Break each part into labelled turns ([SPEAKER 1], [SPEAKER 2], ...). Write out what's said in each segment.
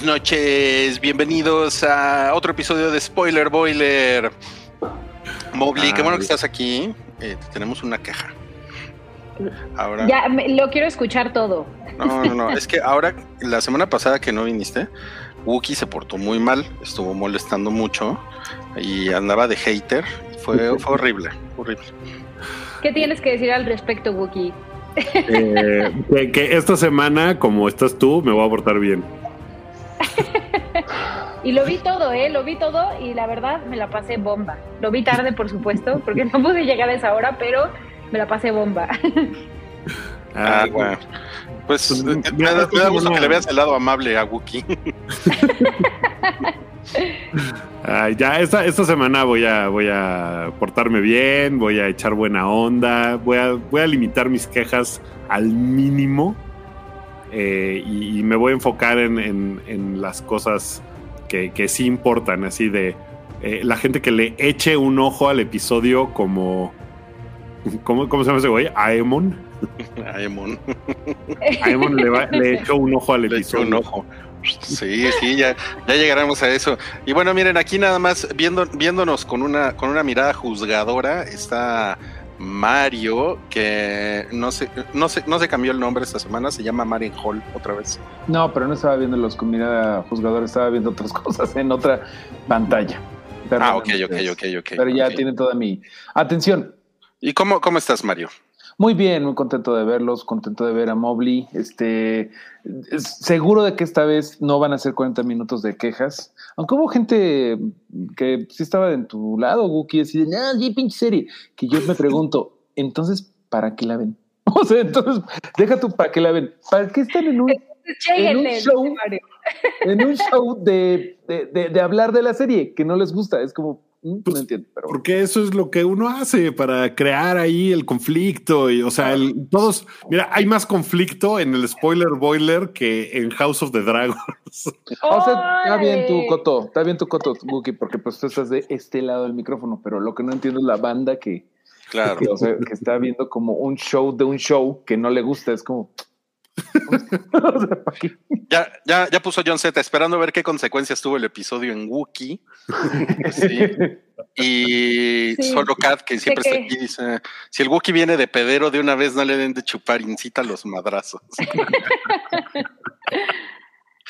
[SPEAKER 1] Buenas noches, bienvenidos a otro episodio de Spoiler Boiler. Mowgli, qué bueno que estás aquí. Eh, tenemos una queja.
[SPEAKER 2] Ahora, ya me, lo quiero escuchar todo.
[SPEAKER 1] No, no, no. es que ahora, la semana pasada que no viniste, Wookie se portó muy mal, estuvo molestando mucho y andaba de hater. Fue, fue horrible, horrible.
[SPEAKER 2] ¿Qué tienes que decir al respecto, Wookie?
[SPEAKER 3] Eh, que, esta semana, como estás tú, me voy a portar bien.
[SPEAKER 2] y lo vi todo, ¿eh? Lo vi todo y la verdad me la pasé bomba. Lo vi tarde, por supuesto, porque no pude llegar a esa hora, pero me la pasé bomba.
[SPEAKER 1] ah, bueno. Pues, me, da, gusto que le veas el lado amable a Wookie.
[SPEAKER 3] ya esta, esta semana voy a, voy a portarme bien, voy a echar buena onda, voy a, voy a limitar mis quejas al mínimo eh, y, me voy a enfocar en, las cosas que, que, sí importan, así de eh, la gente que le eche un ojo al episodio como... ¿Cómo, cómo se llama ese güey? Aemon.
[SPEAKER 1] Aemon.
[SPEAKER 3] Aemon le, le echó un ojo al episodio.
[SPEAKER 1] un ojo. Sí, sí, ya, ya llegaremos a eso. Y bueno, miren, aquí nada más viendo, viéndonos con una, con una mirada juzgadora está Mario, que no se, no se, no se cambió el nombre esta semana, se llama Marian Hall otra vez.
[SPEAKER 4] No, pero no estaba viendo los con mirada juzgadora, estaba viendo otras cosas en otra pantalla.
[SPEAKER 1] ah, ok, ok, ok, ok.
[SPEAKER 4] Pero ya tiene toda mi atención.
[SPEAKER 1] ¿Y cómo, cómo estás, Mario?
[SPEAKER 4] Muy bien, muy contento de verlos, contento de ver a Mobley. Este, seguro de que esta vez no van a ser 40 minutos de quejas. Aunque hubo gente que sí estaba en tu lado, Guki, así de, ah, pinche serie. Que yo me pregunto, entonces, ¿para qué la ven? O sea, entonces, deja tú, ¿para qué la ven? ¿Para qué están en un, en un show, en un show de, de, de hablar de la serie que no les gusta? Es como, Mm, pues, entiendo,
[SPEAKER 3] Porque eso es lo que uno hace para crear ahí el conflicto. Y, o sea, el, todos. Mira, hay más conflicto en el spoiler boiler que en House of the Dragons.
[SPEAKER 4] o sea, está bien tu coto, está bien tu coto, Buki, porque pues tú estás de este lado del micrófono, pero lo que no entiendo es la banda que.
[SPEAKER 1] Claro.
[SPEAKER 4] o sea, que está viendo como un show de un show que no le gusta. Es como.
[SPEAKER 1] ya, ya, ya puso John Z, esperando a ver qué consecuencias tuvo el episodio en Wookiee. Y solo Kat, que siempre está aquí, dice: Si el Wookiee viene de pedero, de una vez no le den de chupar, incita a los madrazos.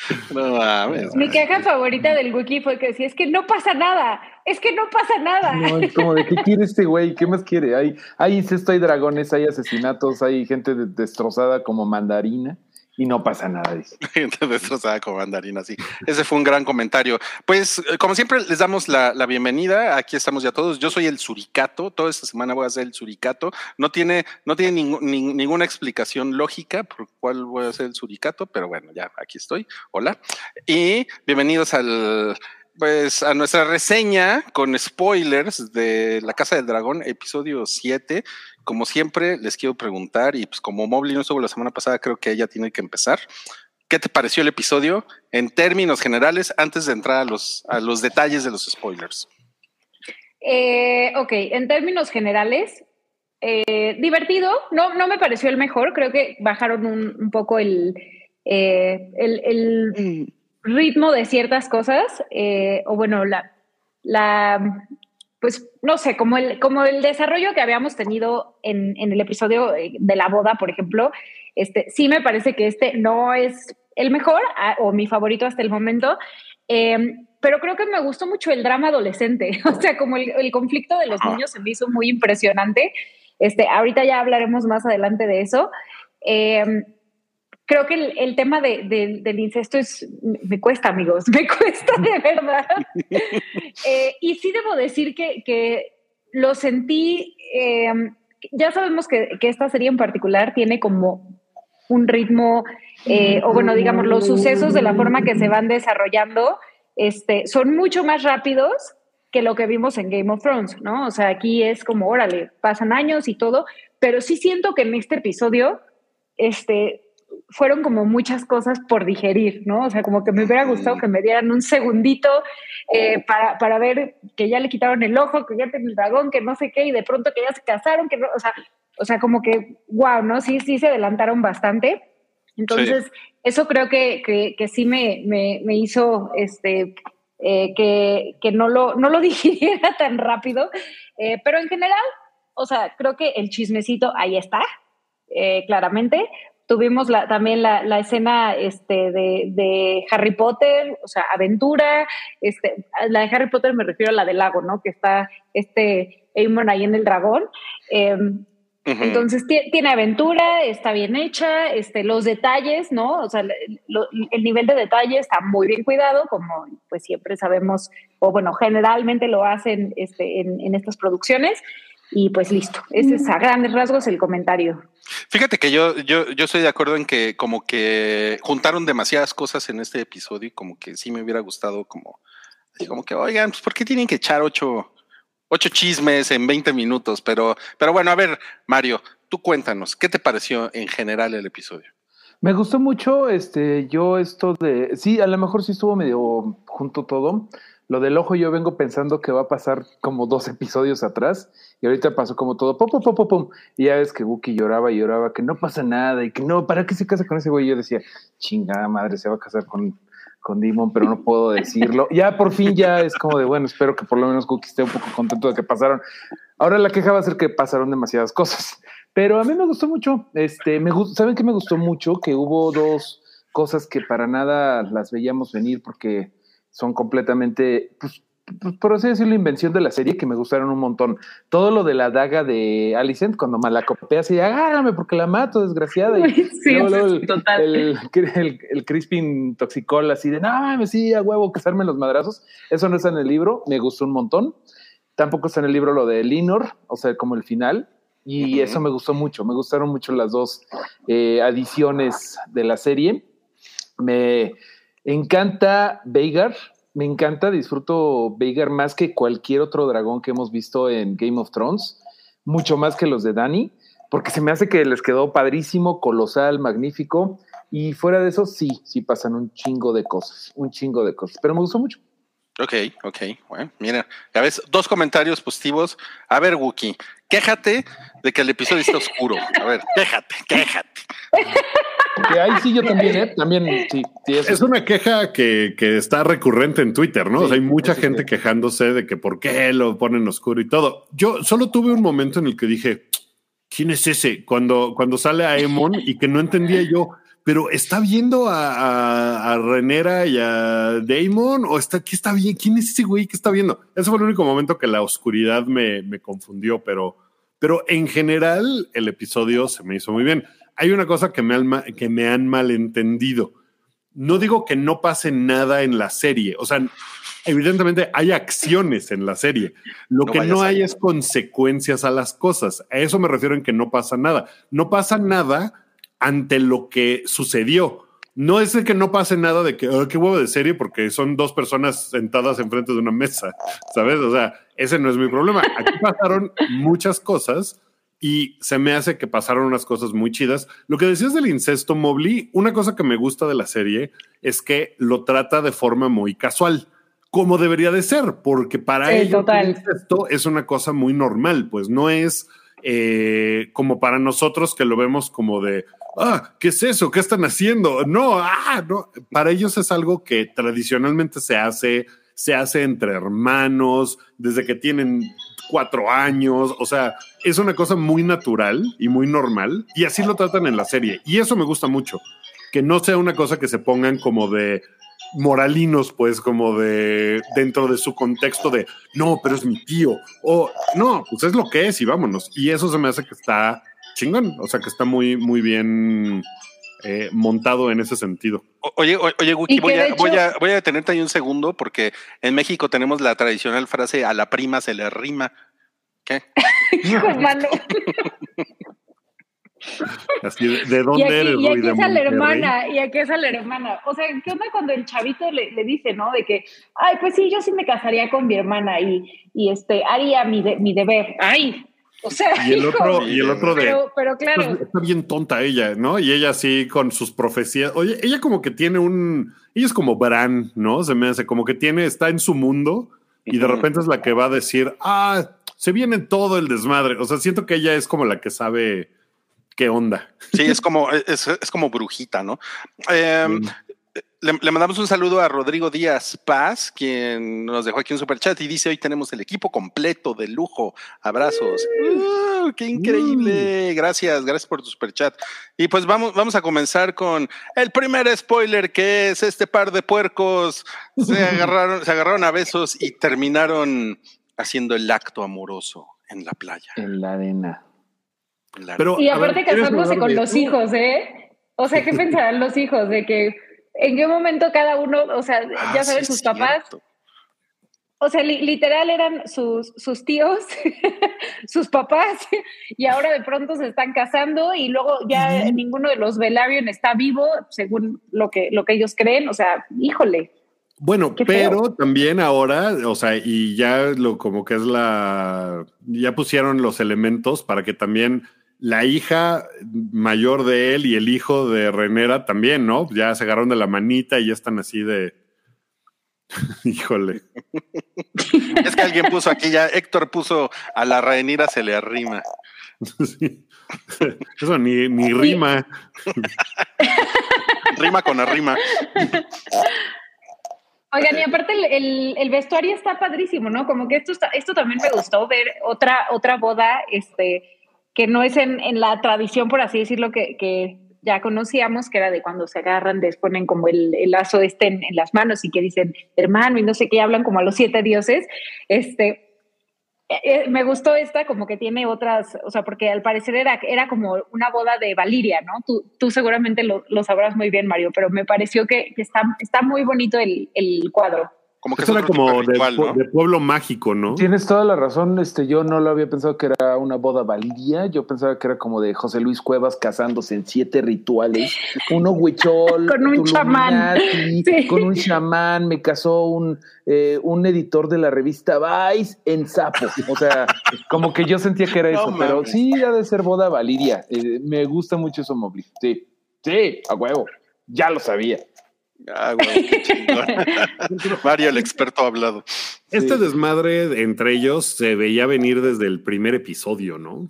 [SPEAKER 2] No Mi queja favorita del Wookiee fue que decía, es que no pasa nada, es que no pasa nada.
[SPEAKER 4] No, es como de, ¿qué quiere este güey? ¿Qué más quiere? Hay, hay incesto, hay dragones, hay asesinatos, hay gente destrozada como mandarina y no pasa nada. Dice.
[SPEAKER 1] Destrozada como mandarina, sí. Ese fue un gran comentario. Pues, eh, como siempre, les damos la, bienvenida. Aquí estamos ya todos. Yo soy el suricato. Toda esta semana voy a ser el suricato. No tiene, no tiene ninguna explicación lógica por cuál voy a ser el suricato, pero bueno, ya aquí estoy. Hola. Y bienvenidos al pues a nuestra reseña con spoilers de La Casa del Dragón, episodio 7. Como siempre, les quiero preguntar, y pues como Mobley no estuvo la semana pasada, creo que ella tiene que empezar. ¿Qué te pareció el episodio en términos generales antes de entrar a los, a los detalles de los spoilers?
[SPEAKER 2] Eh, ok, en términos generales, eh, divertido, no, no me pareció el mejor, creo que bajaron un, poco el, eh, el, mm. Ritmo de ciertas cosas, o bueno, la, la pues no sé, como el, como el desarrollo que habíamos tenido en, el episodio eh, de la boda, por ejemplo, este, sí me parece que este no es el mejor o mi favorito hasta el momento, em, pero creo que me gustó mucho el drama adolescente, o sea, como el, conflicto de los niños se me hizo muy impresionante. Este, ahorita ya hablaremos más adelante de eso. Eh, creo que el, tema del incesto es, me cuesta, amigos, me cuesta de verdad. Eh, y sí debo decir que, lo sentí, em, ya sabemos que, esta serie en particular tiene como un ritmo, eh, o bueno, digamos, los sucesos de la forma que se van desarrollando este, son mucho más rápidos que lo que vimos en Game of Thrones, ¿no? O sea, aquí es como, órale, pasan años y todo, pero sí siento que en este episodio, este, fueron como muchas cosas por digerir, ¿no? O sea, como que me hubiera gustado que me dieran un segundito eh, para, para, ver que ya le quitaron el ojo, que ya tiene el dragón, que no sé qué, y de pronto que ya se casaron, que no, o sea, o sea, como que, wow, ¿no? Sí, sí se adelantaron bastante. Entonces, eso creo que, que, que sí me, me, me, hizo este, eh, que, que, no, lo, no lo digiriera tan rápido. Eh, pero en general, o sea, creo que el chismecito ahí está, eh, claramente. Tuvimos la, también la, la escena este, de, de, Harry Potter, o sea, aventura. Este, la de Harry Potter me refiero a la del lago, ¿no? Que está este Aemon ahí en el dragón. Em, entonces tiene aventura, está bien hecha, este, los detalles, ¿no? O sea, el nivel de detalle está muy bien cuidado, como pues siempre sabemos, o bueno, generalmente lo hacen este, en, en estas producciones. Y pues listo, ese es a grandes rasgos el comentario.
[SPEAKER 1] Fíjate que yo, yo, yo estoy de acuerdo en que como que juntaron demasiadas cosas en este episodio y como que sí me hubiera gustado como, como que, oigan, pues ¿por qué tienen que echar ocho, ocho chismes en 20 minutos? Pero, pero bueno, a ver, Mario, tú cuéntanos, ¿qué te pareció en general el episodio?
[SPEAKER 4] Me gustó mucho, este, yo esto de, sí, a lo mejor sí estuvo medio junto todo, lo del ojo yo vengo pensando que va a pasar como dos episodios atrás y ahorita pasó como todo, pum, pum, pum, pum, Y ya ves que Wookie lloraba y lloraba que no pasa nada y que no, ¿para qué se casa con ese güey? Y yo decía, chingada madre, se va a casar con, con Dimon, pero no puedo decirlo. Ya por fin ya es como de, bueno, espero que por lo menos Wookie esté un poco contento de que pasaron. Ahora la queja va a ser que pasaron demasiadas cosas, pero a mí me gustó mucho. Este, me ¿saben qué me gustó mucho? Que hubo dos cosas que para nada las veíamos venir porque son completamente, pues, pues, por así decirlo, invención de la serie que me gustaron un montón. Todo lo de la daga de Alicent, cuando malacopea así, agárrame porque la mato, desgraciada. Y
[SPEAKER 2] sí, el, total.
[SPEAKER 4] El, el, el, Crispin Toxicol, así de, no me sí, a huevo, casarme los madrazos. Eso no está en el libro, me gustó un montón. Tampoco está en el libro lo de Linor, o sea, como el final. Y eso me gustó mucho, me gustaron mucho las dos eh, adiciones de la serie. Me, encanta Veigar, me encanta, disfruto Veigar más que cualquier otro dragón que hemos visto en Game of Thrones, mucho más que los de Dani, porque se me hace que les quedó padrísimo, colosal, magnífico, y fuera de eso, sí, sí pasan un chingo de cosas, un chingo de cosas, pero me gustó mucho.
[SPEAKER 1] Ok, ok, bueno, mira, ya ves, dos comentarios positivos. A ver, Wookie, quéjate de que el episodio está oscuro. A ver, quéjate, quéjate.
[SPEAKER 4] Que ahí sí yo también, ¿eh? También, sí.
[SPEAKER 3] es una queja que, que, está recurrente en Twitter, ¿no? o sea, hay mucha gente quejándose de que por qué lo ponen oscuro y todo. Yo solo tuve un momento en el que dije, ¿quién es ese? Cuando, cuando sale a Emon y que no entendía yo, pero ¿está viendo a, a, Renera y a Damon? ¿O está, qué está bien? ¿Quién es ese güey que está viendo? Ese fue el único momento que la oscuridad me, me confundió, pero, pero en general el episodio se me hizo muy bien hay una cosa que me, que me han malentendido. No digo que no pase nada en la serie, o sea, evidentemente hay acciones en la serie. Lo que no hay es consecuencias a las cosas. A eso me refiero en que no pasa nada. No pasa nada ante lo que sucedió. No es de que no pase nada de que, oh, qué huevo de serie, porque son dos personas sentadas enfrente de una mesa, ¿sabes? O sea, ese no es mi problema. Aquí pasaron muchas cosas y se me hace que pasaron unas cosas muy chidas. Lo que decías del incesto, Mobley, una cosa que me gusta de la serie es que lo trata de forma muy casual, como debería de ser, porque para ellos el incesto es una cosa muy normal, pues no es eh, como para nosotros que lo vemos como de, ah, ¿qué es eso? ¿Qué están haciendo? No, ah, no. Para ellos es algo que tradicionalmente se hace, se hace entre hermanos, desde que tienen cuatro años, o sea, es una cosa muy natural y muy normal, y así lo tratan en la serie, y eso me gusta mucho, que no sea una cosa que se pongan como de moralinos, pues como de dentro de su contexto de, no, pero es mi tío, o no, pues es lo que es y vámonos, y eso se me hace que está chingón, o sea, que está muy, muy bien eh, montado en ese sentido.
[SPEAKER 1] Oye, oye, Wiki, voy a, voy, a, voy a detenerte ahí un segundo porque en México tenemos la tradicional frase a la prima se le rima. ¿Qué?
[SPEAKER 2] Hijo, mano.
[SPEAKER 3] Así, ¿de dónde
[SPEAKER 2] y aquí,
[SPEAKER 3] eres?
[SPEAKER 2] Y aquí es a la hermana, y aquí es a la hermana. O sea, ¿qué onda cuando el chavito le, le, dice, no? De que, ay, pues sí, yo sí me casaría con mi hermana y, y este, haría mi, de, mi deber. Ay, O sea,
[SPEAKER 3] Y el
[SPEAKER 2] hijo,
[SPEAKER 3] otro, y el otro de.
[SPEAKER 2] pero, pero
[SPEAKER 3] Pues,
[SPEAKER 2] claro,
[SPEAKER 3] está bien tonta ella, ¿no? Y ella sí con sus profecías. Oye, ella como que tiene un. Ella es como Bran, ¿no? Se me hace como que tiene, está en su mundo y de repente es la que va a decir, ah, se viene todo el desmadre. O sea, siento que ella es como la que sabe qué onda.
[SPEAKER 1] Sí, es como, es, es como brujita, ¿no? Eh,
[SPEAKER 3] Mm.
[SPEAKER 1] Le, le mandamos un saludo a Rodrigo Díaz Paz, quien nos dejó aquí un superchat y dice: Hoy tenemos el equipo completo de lujo. Abrazos. Uh, ¡Qué increíble! Gracias, gracias por tu superchat. Y pues vamos, vamos a comenzar con el primer spoiler, que es este par de puercos se agarraron, se agarraron a besos y terminaron haciendo el acto amoroso en la playa.
[SPEAKER 4] En la arena.
[SPEAKER 1] en la-
[SPEAKER 3] Pero,
[SPEAKER 2] y
[SPEAKER 3] a ver,
[SPEAKER 2] aparte
[SPEAKER 3] ¿quieres
[SPEAKER 2] casándose con los hijos, ¿eh? O sea, ¿qué pensarán los hijos? De que en qué momento cada uno, o sea,
[SPEAKER 1] Ah,
[SPEAKER 2] ya
[SPEAKER 1] sí
[SPEAKER 2] saben, sus papás,
[SPEAKER 1] cierto.
[SPEAKER 2] o sea, li- literal eran sus, sus tíos, sus papás, y ahora de pronto se están casando y luego ya ninguno de los Velaryon está vivo, según lo que, lo que ellos creen. O sea, híjole.
[SPEAKER 3] Bueno,
[SPEAKER 2] feo.
[SPEAKER 3] pero también ahora, o sea, y ya lo como que es la, ya pusieron los elementos para que también la hija mayor de él y el hijo de Renera también, ¿no? Ya se agarraron de la manita y ya están así de, híjole.
[SPEAKER 1] Es que alguien puso aquí ya, Héctor puso a la Rhaenyra se le arrima.
[SPEAKER 3] Sí. Eso ni, ni rima.
[SPEAKER 1] Rima con arrima.
[SPEAKER 2] Oigan, y aparte el, el- el vestuario está padrísimo, ¿no? Como que esto, está- esto también me gustó ver otra, otra boda, este, que no es en, en la tradición, por así decirlo, que, que ya conocíamos, que era de cuando se agarran, les ponen como el, el lazo este en, en las manos y que dicen hermano y no sé qué, hablan como a los siete dioses. Este, eh, eh, me gustó esta, como que tiene otras, o sea, porque al parecer era, era como una boda de Valiria, ¿no? Tú, tú seguramente lo, lo sabrás muy bien, Mario, pero me pareció que, que está, está muy bonito el, el cuadro.
[SPEAKER 1] Como que es
[SPEAKER 3] Eso era como
[SPEAKER 1] de
[SPEAKER 3] de,
[SPEAKER 1] ritual,
[SPEAKER 3] pu-
[SPEAKER 1] ¿no?
[SPEAKER 3] de pueblo mágico, ¿no?
[SPEAKER 4] Tienes toda la razón, este, yo no lo había pensado que era una boda valiria, yo pensaba que era como de José Luis Cuevas casándose en siete rituales, uno huichol,
[SPEAKER 2] Con un chamán. Sí.
[SPEAKER 4] con un chamán, me casó un, eh, un editor de la revista Vice en sapo, o sea, como que yo sentía que era
[SPEAKER 1] No
[SPEAKER 4] eso, pero sí ha de ser boda valiria, Eh, me gusta mucho eso, Mowgli, sí, sí, a huevo, ya lo sabía.
[SPEAKER 1] Ah, güey, qué chingón. Mario, el experto ha hablado.
[SPEAKER 3] Este
[SPEAKER 4] Sí.
[SPEAKER 3] desmadre entre ellos se veía venir desde el primer episodio, ¿no?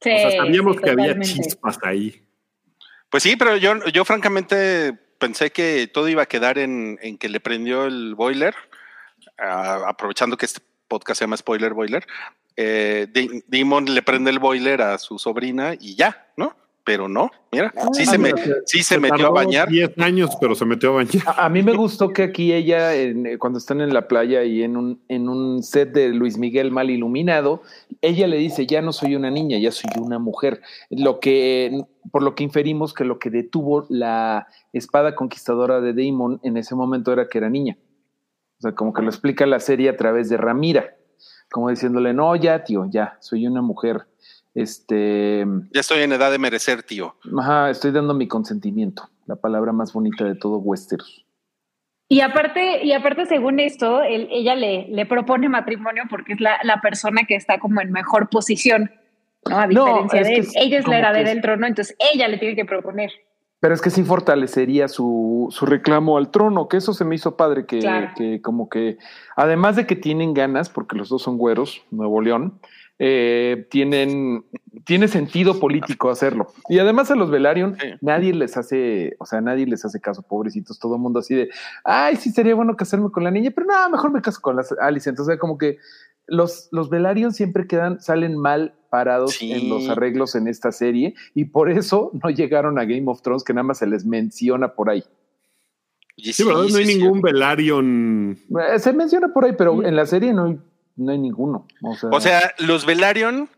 [SPEAKER 2] Sí,
[SPEAKER 3] o sea, sabíamos
[SPEAKER 2] sí,
[SPEAKER 3] que había chispas ahí.
[SPEAKER 1] Pues sí, pero yo, yo francamente pensé que todo iba a quedar en, en que le prendió el boiler, aprovechando que este podcast se llama Spoiler Boiler. Eh, le prende el boiler a su sobrina y ya, ¿no? Pero no, mira, sí se, me, sí se metió a bañar.
[SPEAKER 3] 10 años, pero se metió a bañar.
[SPEAKER 4] A, a mí me gustó que aquí ella, en- eh, cuando están en la playa y en un, en un set de Luis Miguel mal iluminado, ella le dice, ya no soy una niña, ya soy una mujer. Lo que, por lo que inferimos que lo que detuvo la espada conquistadora de Daemon en ese momento era que era niña. O sea, como que lo explica la serie a través de Ramira, como diciéndole, no, ya, tío, ya, soy una mujer. Este,
[SPEAKER 1] Ya estoy en edad de merecer, tío.
[SPEAKER 4] ajá, estoy dando mi consentimiento, la palabra más bonita de todo Westeros.
[SPEAKER 2] Y aparte, y aparte, según esto, él- ella le, le propone matrimonio porque es la, la persona que está como en mejor posición, ¿no? A
[SPEAKER 4] No,
[SPEAKER 2] diferencia
[SPEAKER 4] es
[SPEAKER 2] de
[SPEAKER 4] que
[SPEAKER 2] él.
[SPEAKER 4] es
[SPEAKER 2] Ella es la heredera del trono, entonces ella le tiene que proponer.
[SPEAKER 4] Pero es que sí fortalecería su, su reclamo al trono, que eso se me hizo padre, que,
[SPEAKER 2] Claro.
[SPEAKER 4] que como que, además de que tienen ganas, porque los dos son güeros, Nuevo León, eh, tienen, tiene sentido político hacerlo. Y además a los Velaryon,
[SPEAKER 1] Sí.
[SPEAKER 4] nadie les hace, o sea, nadie les hace caso, pobrecitos, todo el mundo así de, ay, sí sería bueno casarme con la niña, pero no, mejor me caso con las Alice. Entonces, como que los, los Velaryon siempre quedan, salen mal parados
[SPEAKER 1] Sí.
[SPEAKER 4] en los arreglos en esta serie y por eso no llegaron a Game of Thrones, que nada más se les menciona por ahí.
[SPEAKER 3] Sí, ¿verdad? No hay
[SPEAKER 1] sí, sí.
[SPEAKER 3] ningún Velaryon.
[SPEAKER 4] Eh, Se menciona por ahí, pero en la serie no hay, no hay ninguno. O sea,
[SPEAKER 1] O sea, los Velaryon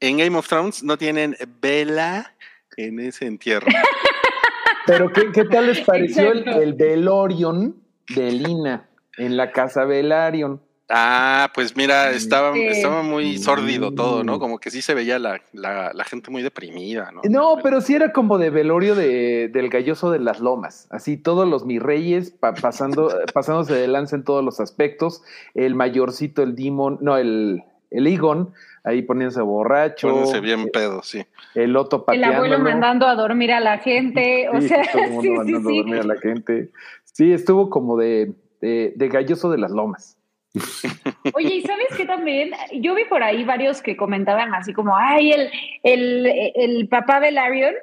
[SPEAKER 1] en Game of Thrones no tienen vela en ese entierro.
[SPEAKER 4] pero ¿qué, qué tal les pareció el, el Velorion de Lina en la casa Velaryon?
[SPEAKER 1] Ah, pues mira, estaba,
[SPEAKER 2] Sí.
[SPEAKER 1] estaba muy sórdido todo, ¿no? Como que sí se veía la, la, la gente muy deprimida, ¿no?
[SPEAKER 4] No, pero sí era como de velorio de, del galloso de las lomas. Así todos los mis reyes pa- pasando, pasándose de lanza en todos los aspectos. El mayorcito, el demon, no, el, el Egon ahí poniéndose borracho.
[SPEAKER 1] Poniéndose bien pedo, sí.
[SPEAKER 4] El Otto
[SPEAKER 2] El abuelo mandando a dormir a la gente. O
[SPEAKER 4] Sí,
[SPEAKER 2] sea,
[SPEAKER 4] todo el mundo
[SPEAKER 2] sí, sí,
[SPEAKER 4] mandando a
[SPEAKER 2] sí.
[SPEAKER 4] dormir a la gente. Sí, estuvo como de, de, de galloso de las lomas.
[SPEAKER 2] Oye, ¿y sabes qué también? Yo vi por ahí varios que comentaban así como, ay, el, el, el papá de Larion.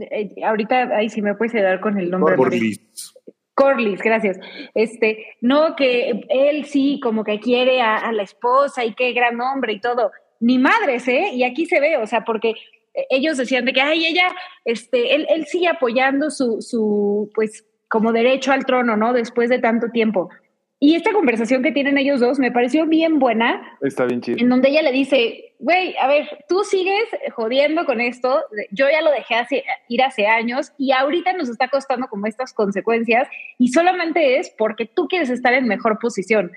[SPEAKER 2] Eh, ahorita, ahí sí me puedes ayudar con el nombre.
[SPEAKER 3] Liz.
[SPEAKER 2] Corliss, gracias. Este, no, que él sí, como que quiere a, a la esposa y qué gran hombre y todo. Ni madres, ¿eh? Y aquí se ve, o sea, porque ellos decían de que, ay, ella, este, él, él sigue apoyando su, su, pues, como derecho al trono, ¿no? Después de tanto tiempo. Y esta conversación que tienen ellos dos me pareció bien buena,
[SPEAKER 4] Está bien chido.
[SPEAKER 2] en donde ella le dice, güey, a ver, tú sigues jodiendo con esto, yo ya lo dejé hace, ir hace años y ahorita nos está costando como estas consecuencias y solamente es porque tú quieres estar en mejor posición.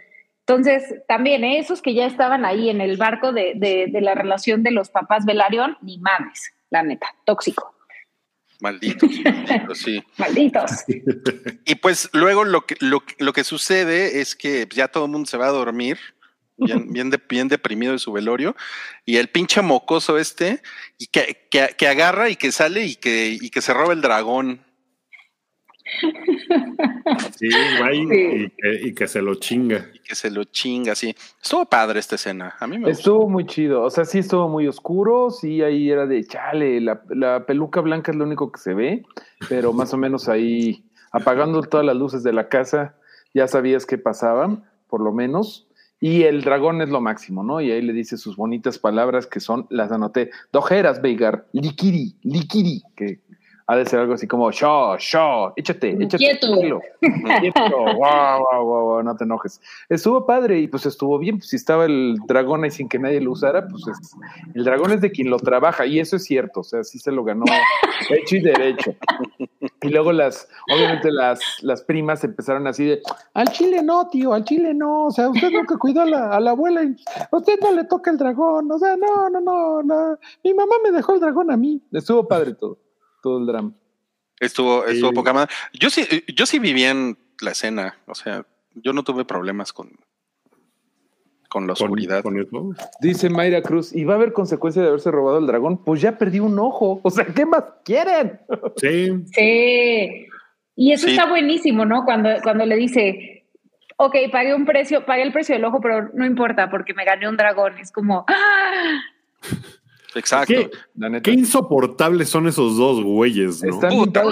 [SPEAKER 2] Entonces, también ¿eh? esos que ya estaban ahí en el barco de, de, de la relación de los papás Velarión, ni mames, la neta, tóxico,
[SPEAKER 1] Malditos, malditos, sí.
[SPEAKER 2] malditos.
[SPEAKER 1] Y pues luego lo que, lo, lo que sucede es que ya todo el mundo se va a dormir, bien, bien, de- bien deprimido de su velorio, y el pinche mocoso este, y que, que, que agarra y que sale y que, y que se roba el dragón.
[SPEAKER 3] Sí,
[SPEAKER 2] Sí.
[SPEAKER 3] Y, que, y que se lo chinga.
[SPEAKER 1] Y que se lo chinga así. Estuvo padre esta escena. A mí me gustó.
[SPEAKER 4] Estuvo muy chido. O sea, sí estuvo muy oscuro. Sí, ahí era de chale. La, la peluca blanca es lo único que se ve, pero más o menos ahí apagando todas las luces de la casa, ya sabías qué pasaba, por lo menos. Y el dragón es lo máximo, ¿no? Y ahí le dice sus bonitas palabras que son, las anoté, dojeras, Veigar, liquiri, liquiri, que ha de ser algo así como, sho, sho, échate, échate.
[SPEAKER 2] Quieto.
[SPEAKER 4] tranquilo, no te enojes. Estuvo padre y pues estuvo bien, pues si estaba el dragón ahí sin que nadie lo usara, pues es- el dragón es de quien lo trabaja y eso es cierto, o sea, sí se lo ganó hecho y derecho. Y luego las, obviamente las, las primas empezaron así de, al chile no, tío, al chile no, o sea, usted nunca cuidó a la, a la abuela y usted no le toca el dragón, o sea, no, no, no, no, mi mamá me dejó el dragón a mí. Estuvo padre todo, todo el drama.
[SPEAKER 1] Estuvo, estuvo
[SPEAKER 3] Sí.
[SPEAKER 1] poca madre. Yo sí, yo sí viví en la escena. O sea, yo no tuve problemas con, con la oscuridad.
[SPEAKER 3] con.
[SPEAKER 4] Dice Mayra Cruz, ¿y va a haber consecuencia de haberse robado el dragón? Pues ya perdí un ojo. O sea, ¿qué más quieren?
[SPEAKER 3] Sí,
[SPEAKER 2] Sí. Y eso
[SPEAKER 1] Sí.
[SPEAKER 2] está buenísimo, ¿no? Cuando, cuando le dice, ok, pagué un precio, pagué el precio del ojo, pero no importa porque me gané un dragón. Es como, ¡ah!
[SPEAKER 1] Exacto.
[SPEAKER 3] ¿Qué?
[SPEAKER 4] La neta.
[SPEAKER 3] Qué insoportables son esos dos güeyes, ¿no?
[SPEAKER 4] Están
[SPEAKER 1] Puta.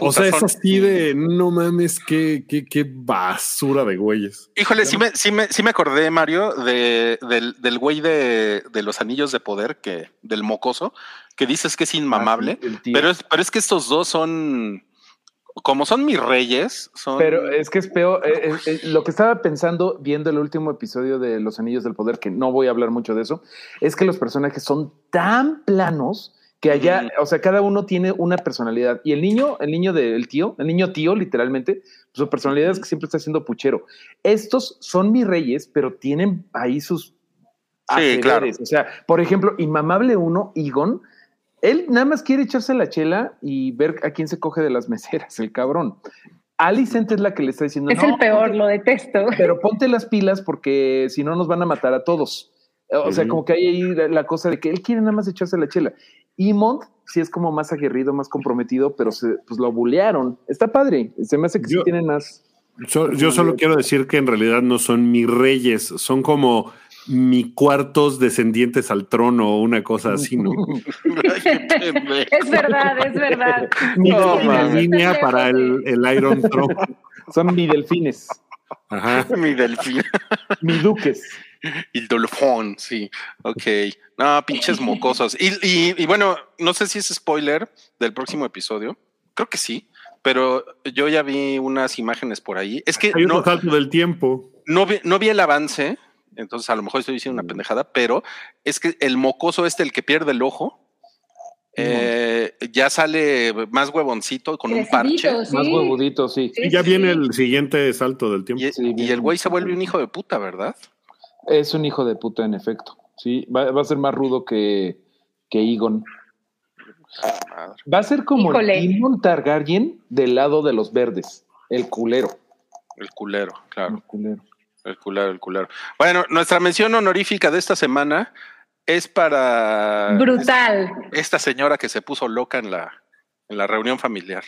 [SPEAKER 3] o sea, es así de no mames, qué, qué, qué basura de güeyes.
[SPEAKER 1] Híjole, sí me, sí me, sí me acordé, Mario, de, del, del güey de, de los anillos de poder, que, del mocoso, que dices que es inmamable.
[SPEAKER 4] Ah, tío.
[SPEAKER 1] pero, es, pero es que estos dos son, como son mis reyes, son.
[SPEAKER 4] Pero es que es peor. eh, eh, eh, lo que estaba pensando viendo el último episodio de Los Anillos del Poder, que no voy a hablar mucho de eso, es que los personajes son tan planos que allá, o sea, cada uno tiene una personalidad. Y el niño, el niño del tío, el niño tío, literalmente, su personalidad es que siempre está siendo puchero. Estos son mis reyes, pero tienen ahí sus
[SPEAKER 1] Sí, claro.
[SPEAKER 4] O sea, por ejemplo, Inmamable uno, Egon, él nada más quiere echarse la chela y ver a quién se coge de las meseras, el cabrón. Alicent es la que le está diciendo,
[SPEAKER 2] Es
[SPEAKER 4] "No,
[SPEAKER 2] el peor,
[SPEAKER 4] ponte-
[SPEAKER 2] lo detesto.
[SPEAKER 4] pero ponte las pilas porque si no nos van a matar a todos. O sea, como que hay ahí la, la cosa de que él quiere nada más echarse la chela. Y Mont sí es como más aguerrido, más comprometido, pero se, pues lo bulearon. Está padre. Se me hace que sí tienen más.
[SPEAKER 3] Yo solo quiero decir que en realidad no son mis reyes, son como mi cuartos descendientes al trono o una cosa así, ¿no?
[SPEAKER 2] Es verdad, es verdad.
[SPEAKER 3] Mi
[SPEAKER 1] No,
[SPEAKER 3] línea para el, el Iron Throne.
[SPEAKER 4] Son mi delfines,
[SPEAKER 3] Ajá.
[SPEAKER 1] Mi delfín.
[SPEAKER 4] mi duques.
[SPEAKER 1] El dolfón, sí. Ok. No, pinches mocosos. Y, y, y bueno, no sé si es spoiler del próximo episodio. Creo que sí. Pero yo ya vi unas imágenes por ahí. Es que
[SPEAKER 3] Hay un
[SPEAKER 1] no,
[SPEAKER 3] salto del tiempo.
[SPEAKER 1] no, vi, no vi el avance. Entonces, a lo mejor estoy diciendo una pendejada, pero es que el mocoso este, el que pierde el ojo, eh, ya sale más huevoncito con un parche.
[SPEAKER 2] Sí.
[SPEAKER 4] Más huevudito, sí.
[SPEAKER 3] Y ya
[SPEAKER 2] sí,
[SPEAKER 3] viene el siguiente salto del tiempo.
[SPEAKER 1] Y,
[SPEAKER 4] Sí,
[SPEAKER 1] y
[SPEAKER 4] bien.
[SPEAKER 1] el güey se vuelve un hijo de puta, ¿verdad?
[SPEAKER 4] Es un hijo de puta, en efecto. Sí, va, va a ser más rudo que, que Egon.
[SPEAKER 1] Madre.
[SPEAKER 4] Va a ser como
[SPEAKER 2] Híjole.
[SPEAKER 4] el Demon Targaryen del lado de los verdes. El culero.
[SPEAKER 1] El culero, claro.
[SPEAKER 4] El culero.
[SPEAKER 1] El culero, el culero. Bueno, nuestra mención honorífica de esta semana es para
[SPEAKER 2] Brutal.
[SPEAKER 1] esta señora que se puso loca en la, en la reunión familiar.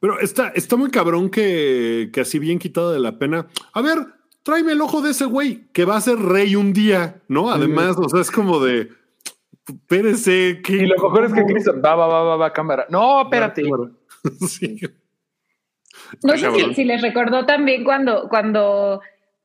[SPEAKER 3] Pero está, está muy cabrón que, que así bien quitado de la pena. A ver, tráeme el ojo de ese güey que va a ser rey un día, ¿no? Además, o sea, es como de. Espérese. ¿qué-
[SPEAKER 4] Y lo mejor es que Cristo va, va, va, va, va, cámara. No, espérate.
[SPEAKER 3] Sí.
[SPEAKER 2] No sé si, si les recordó también cuando, cuando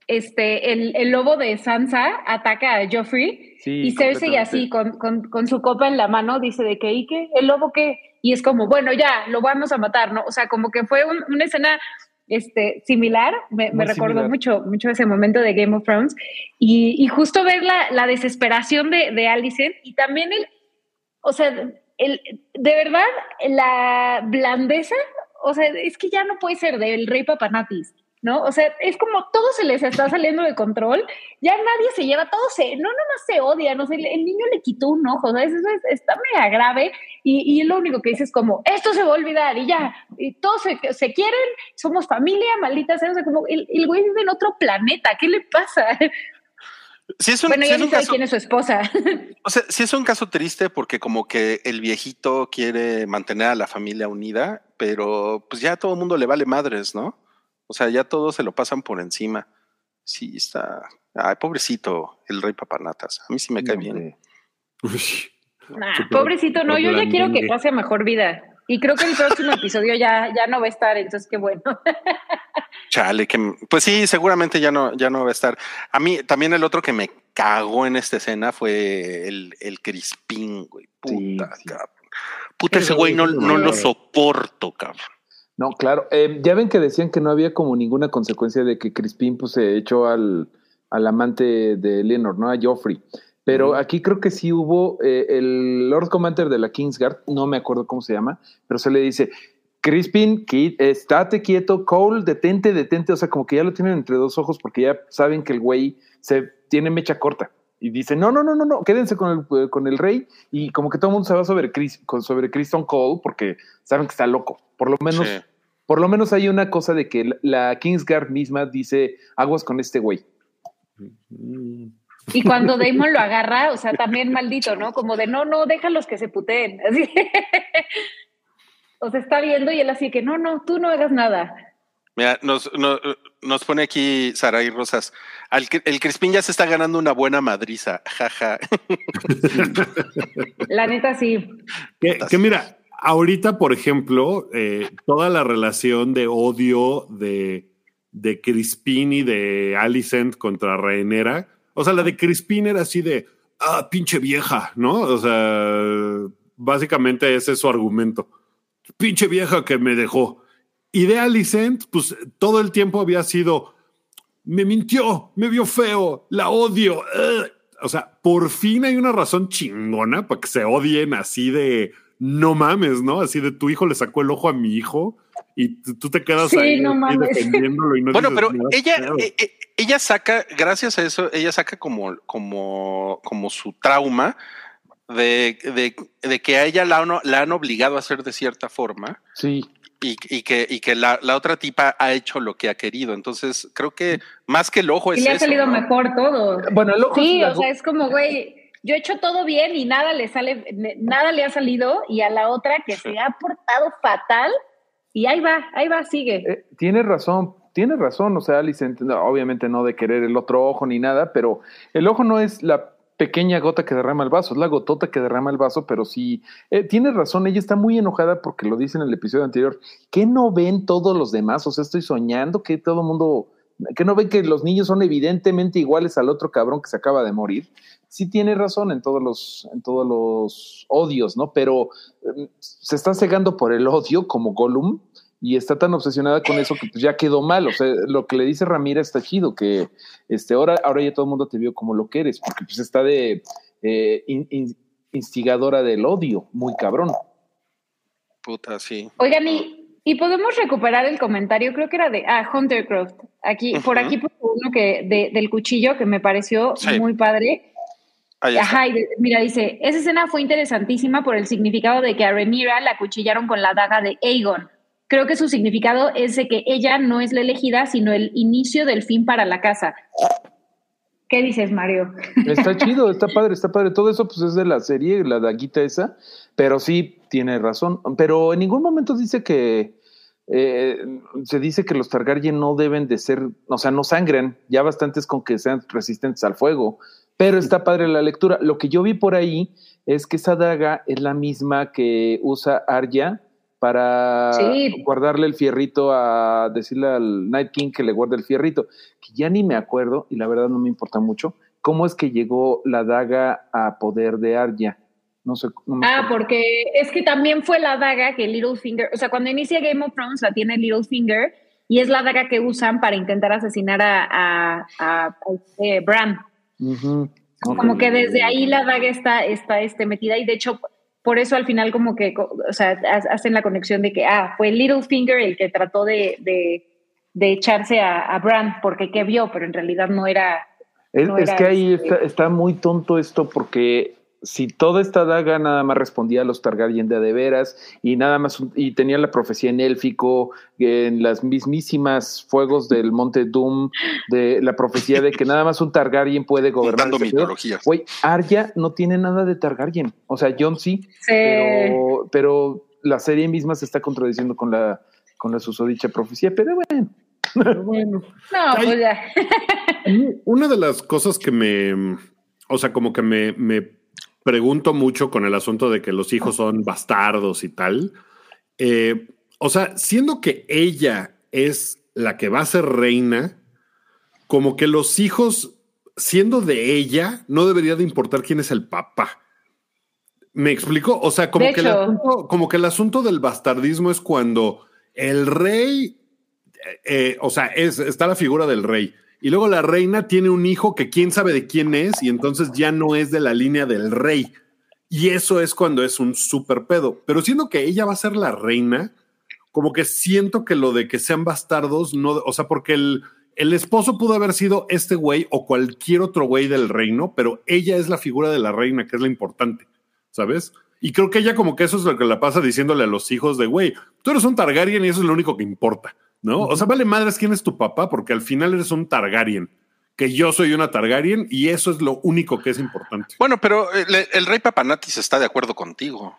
[SPEAKER 2] este, el, el lobo de Sansa ataca a Joffrey
[SPEAKER 4] Sí,
[SPEAKER 2] y Cersei así con, con, con su copa en la mano dice de que, ¿y qué? ¿El lobo qué? Y es como, bueno, ya, lo vamos a matar, ¿no? O sea, como que fue un- una escena este, similar, me, me recordó mucho, mucho ese momento de Game of Thrones y, y justo ver la, la desesperación de, de Alicent y también el, o sea, el, de verdad, la blandeza, o sea, es que ya no puede ser del rey Papanatis, ¿no? O sea, es como todo se les está saliendo de control, ya nadie se lleva, todo se, no nomás se odia, no sé, el, niño le quitó un ojo, ¿sabes? Eso es- está mega grave y, y lo único que dice es como, esto se va a olvidar y ya, y todos se, se quieren, somos familia, maldita sea, o sea, como el, el güey vive en otro planeta, ¿qué le pasa?
[SPEAKER 1] Sí es un,
[SPEAKER 2] bueno, ya
[SPEAKER 1] es un caso,
[SPEAKER 2] quién es su esposa.
[SPEAKER 1] o sea, sí es un caso triste porque como que el viejito quiere mantener a la familia unida, pero pues ya a todo el mundo le vale madres, ¿no? O sea, ya todos se lo pasan por encima. Sí, está. Ay, pobrecito, el rey papanatas. A mí sí me cae bien.
[SPEAKER 2] Nah, pobrecito, no, yo ya quiero que pase a mejor vida. Y creo que el próximo episodio ya, ya no va a estar, entonces qué bueno.
[SPEAKER 1] Chale, que pues sí, seguramente ya no, ya no va a estar. A mí también el otro que me cagó en esta escena fue el, el Crispín, güey. Puta,
[SPEAKER 4] sí.
[SPEAKER 1] cabrón. Puta, ese güey no no. lo soporto, cabrón.
[SPEAKER 4] No, claro. Eh, ya ven que decían que no había como ninguna consecuencia de que Crispín pues, se echó al, al amante de Leonor, ¿no? A Joffrey. Pero aquí creo que sí hubo eh, el Lord Commander de la Kingsguard, no me acuerdo cómo se llama, pero se le dice, Crispin, estate quieto, Cole, detente, detente, o sea, como que ya lo tienen entre dos ojos porque ya saben que el güey se tiene mecha corta. Y dice, no, no, no, no, no, quédense con el, eh, con el rey. Y como que todo el mundo se va sobre, Chris, con- sobre Kristen Cole porque saben que está loco. Por lo menos,
[SPEAKER 1] Sí.
[SPEAKER 4] por lo menos hay una cosa de que la, Kingsguard misma dice, aguas con este güey.
[SPEAKER 2] Y cuando Damon lo agarra, o sea, también maldito, ¿no? Como de no, no, déjalos que se puteen. Así. O sea, está viendo y él así que no, no, tú no hagas nada.
[SPEAKER 1] Mira, nos, no- nos pone aquí Saray Rosas. Al, el Crispín ya se está ganando una buena madriza. Jaja.
[SPEAKER 2] La neta sí.
[SPEAKER 3] Que, que mira, ahorita, por ejemplo, eh, toda la relación de odio de, de Crispin y de Alicent contra Rhaenyra, o sea, la de Crispin era así de, ah, pinche vieja, ¿no? O sea, básicamente ese es su argumento. Pinche vieja que me dejó. Y de Alicent, pues todo el tiempo había sido, me mintió, me vio feo, la odio. ugh". O sea, por fin hay una razón chingona para que se odien así de no mames, ¿no? Así de tu hijo le sacó el ojo a mi hijo y tú te quedas
[SPEAKER 2] Sí,
[SPEAKER 3] ahí
[SPEAKER 2] no
[SPEAKER 3] defendiéndolo y no
[SPEAKER 1] Bueno,
[SPEAKER 3] dices
[SPEAKER 1] pero ella, e- e- ella saca, gracias a eso, ella saca como, como, como su trauma de, de, de que a ella la, la han obligado a hacer de cierta forma
[SPEAKER 4] Sí.
[SPEAKER 1] Y, y que, y que la, la otra tipa ha hecho lo que ha querido. Entonces, creo que más que el ojo
[SPEAKER 2] Y
[SPEAKER 1] es
[SPEAKER 2] le ha
[SPEAKER 1] eso,
[SPEAKER 2] salido
[SPEAKER 1] ¿no?
[SPEAKER 2] mejor todo.
[SPEAKER 4] Bueno, el ojo
[SPEAKER 2] Sí,
[SPEAKER 4] es
[SPEAKER 2] o sea, es como, güey, yo he hecho todo bien y nada le sale, nada le ha salido, y a la otra que se ha portado fatal, y ahí va, ahí va, sigue.
[SPEAKER 4] Eh, tienes razón, tienes razón. O sea, Alicent, no, obviamente no de querer el otro ojo ni nada, pero el ojo no es la pequeña gota que derrama el vaso, es la gotota que derrama el vaso, pero sí, eh, tienes razón, ella está muy enojada porque lo dice en el episodio anterior, que no ven todos los demás, o sea, estoy soñando que todo el mundo, que no ven que los niños son evidentemente iguales al otro cabrón que se acaba de morir. Sí tiene razón en todos los, en todos los odios, ¿no? Pero eh, se está cegando por el odio como Gollum y está tan obsesionada con eso que pues ya quedó mal. O sea, lo que le dice Ramira está chido, que este, ahora, ahora ya todo el mundo te vio como lo que eres, porque pues está de eh, in- in- instigadora del odio, muy cabrón.
[SPEAKER 1] Puta, sí.
[SPEAKER 2] Oigan, y, y podemos recuperar el comentario, creo que era de, ah, Huntercroft, aquí, por aquí puso uno que, de- del cuchillo que me pareció
[SPEAKER 1] Sí.
[SPEAKER 2] muy padre. Ajá, mira, dice, esa escena fue interesantísima por el significado de que a Rhaenyra la cuchillaron con la daga de Aegon. Creo que su significado es de que ella no es la elegida, sino el inicio del fin para la casa. ¿Qué dices, Mario?
[SPEAKER 4] Está chido, está padre, está padre. Todo eso pues es de la serie, la daguita esa, pero sí tiene razón. Pero en ningún momento dice que eh, se dice que los Targaryen no deben de ser, o sea, no sangran, ya bastantes con que sean resistentes al fuego. Pero está padre la lectura. Lo que yo vi por ahí es que esa daga es la misma que usa Arya para
[SPEAKER 2] Sí.
[SPEAKER 4] guardarle el fierrito a decirle al Night King que le guarde el fierrito, que ya ni me acuerdo y la verdad no me importa mucho, cómo es que llegó la daga a poder de Arya. No sé. no
[SPEAKER 2] Ah, porque es que también fue la daga que Littlefinger, o sea, cuando inicia Game of Thrones la tiene Littlefinger y es la daga que usan para intentar asesinar a, a, a- a este Bran. Como que desde ahí la daga está, está este, metida y de hecho por eso al final como que, o sea, ha- hacen la conexión de que, ah, fue Littlefinger el que trató de, de, de echarse a, a Bran porque que vio, pero en realidad no era...
[SPEAKER 4] Es,
[SPEAKER 2] no
[SPEAKER 4] es
[SPEAKER 2] era
[SPEAKER 4] que ahí
[SPEAKER 2] este-
[SPEAKER 4] está, está muy tonto esto porque si toda esta daga nada más respondía a los Targaryen de veras y nada más y tenía la profecía en élfico en las mismísimas fuegos del monte Doom de la profecía de que nada más un Targaryen puede gobernar
[SPEAKER 1] mitologías.
[SPEAKER 4] Güey, Arya no tiene nada de Targaryen, o sea, Jon sí, pero, pero la serie misma se está contradiciendo con la con la susodicha profecía, pero bueno.
[SPEAKER 3] Pero bueno.
[SPEAKER 2] No,
[SPEAKER 3] Ay.
[SPEAKER 2] pues ya.
[SPEAKER 3] Una de las cosas que me, o sea, como que me, me pregunto mucho con el asunto de que los hijos son bastardos y tal, eh, o sea, siendo que ella es la que va a ser reina, como que los hijos, siendo de ella, no debería de importar quién es el papá. ¿Me explico? O sea, como,
[SPEAKER 2] De
[SPEAKER 3] que el
[SPEAKER 2] hecho.
[SPEAKER 3] asunto, como que el asunto del bastardismo es cuando el rey, eh, eh, o sea, es, está la figura del rey. Y luego la reina tiene un hijo que quién sabe de quién es y entonces ya no es de la línea del rey. Y eso es cuando es un súper pedo. Pero siendo que ella va a ser la reina, como que siento que lo de que sean bastardos, no, o sea, porque el, el esposo pudo haber sido este güey o cualquier otro güey del reino, pero ella es la figura de la reina, que es la importante, ¿sabes? Y creo que ella como que eso es lo que la pasa diciéndole a los hijos de, güey, tú eres un Targaryen y eso es lo único que importa, ¿no? O sea, vale madres quién es tu papá, porque al final eres un Targaryen, que yo soy una Targaryen y eso es lo único que es importante.
[SPEAKER 1] Bueno, pero el, el rey Papanatis está de acuerdo contigo.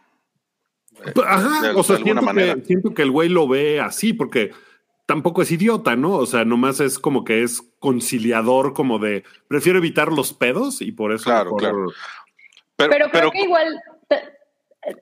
[SPEAKER 3] Ajá,
[SPEAKER 1] de-
[SPEAKER 3] o sea, siento que, siento que el güey lo ve así, porque tampoco es idiota, ¿no? O sea, nomás es como que es conciliador, como de prefiero evitar los pedos y por eso.
[SPEAKER 1] Claro,
[SPEAKER 3] mejor-
[SPEAKER 1] claro. Pero,
[SPEAKER 2] Pero creo
[SPEAKER 1] pero-
[SPEAKER 2] que igual...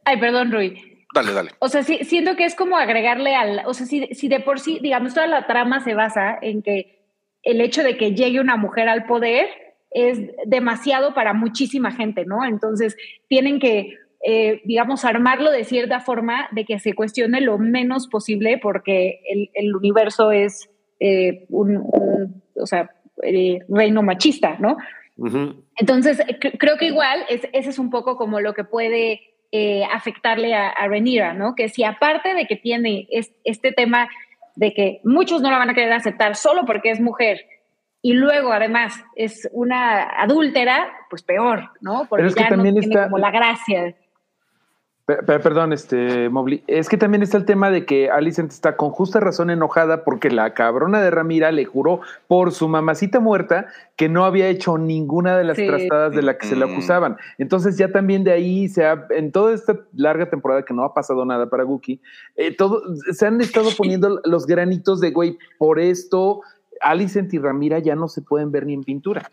[SPEAKER 2] Ay, perdón, Rui.
[SPEAKER 1] Dale, dale.
[SPEAKER 2] O sea, sí, siento que es como agregarle al, o sea, si, si de por sí, digamos, toda la trama se basa en que el hecho de que llegue una mujer al poder es demasiado para muchísima gente, ¿no? Entonces, tienen que, eh, digamos, armarlo de cierta forma de que se cuestione lo menos posible porque el, el universo es eh, un, un, o sea, eh, reino machista, ¿no? Entonces, cre- creo que igual es, ese es un poco como lo que puede eh, afectarle a, a Rhaenyra, ¿no? Que si aparte de que tiene es- este tema de que muchos no la van a querer aceptar solo porque es mujer y luego además es una adúltera, pues peor, ¿no? Porque
[SPEAKER 4] Pero es que
[SPEAKER 2] ya no tiene
[SPEAKER 4] está-
[SPEAKER 2] como la gracia.
[SPEAKER 4] Pe- pe- Perdón, este Mobley. Es que también está el tema de que Alicent está con justa razón enojada porque la cabrona de Ramira le juró por su mamacita muerta que no había hecho ninguna de las
[SPEAKER 2] Sí.
[SPEAKER 4] trastadas de la que se le acusaban. Entonces ya también de ahí se ha, en toda esta larga temporada que no ha pasado nada para Guki, eh, todo, se han estado poniendo los granitos de güey, por esto Alicent y Ramira ya no se pueden ver ni en pintura.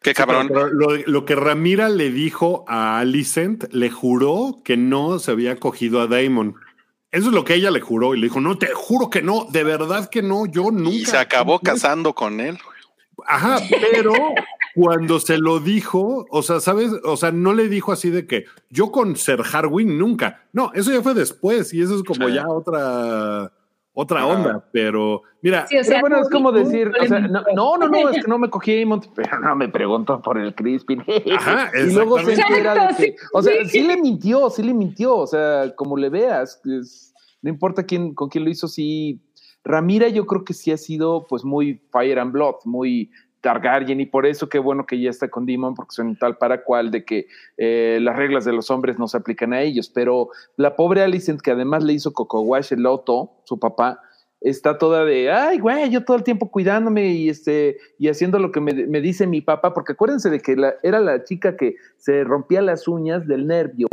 [SPEAKER 1] Qué cabrón.
[SPEAKER 3] Pero lo, lo que Ramira le dijo a Alicent, le juró que no se había cogido a Damon. Eso es lo que ella le juró y le dijo, no, te juro que no, de verdad que no, yo nunca.
[SPEAKER 1] Y se acabó casando con él.
[SPEAKER 3] Ajá, pero cuando se lo dijo, o sea, ¿sabes? O sea, no le dijo así de que yo con Ser Harwin nunca. No, eso ya fue después y eso es como
[SPEAKER 1] Sí.
[SPEAKER 3] ya otra, otra onda. Pero mira,
[SPEAKER 2] Sí, o sea,
[SPEAKER 4] Pero bueno, es como decir, o sea, no, no, no, no, es que no me cogí a Amont, pero no me preguntó por el Crispin.
[SPEAKER 3] Ajá,
[SPEAKER 4] y luego se entera de
[SPEAKER 2] Exacto,
[SPEAKER 4] que, o sea,
[SPEAKER 2] sí.
[SPEAKER 4] sí le mintió, sí le mintió, o sea, como le veas, es- no importa quién, con quién lo hizo, sí. Ramira yo creo que sí ha sido pues muy Fire and Blood, muy Targaryen y por eso qué bueno que ya está con Demon porque son tal para cual de que eh, las reglas de los hombres no se aplican a ellos, pero la pobre Alicent que además le hizo Coco Wash el Otto, su papá, está toda de, ay, güey, yo todo el tiempo cuidándome y, este, y haciendo lo que me, dice mi papá, porque acuérdense de que era la chica que se rompía las uñas del nervio,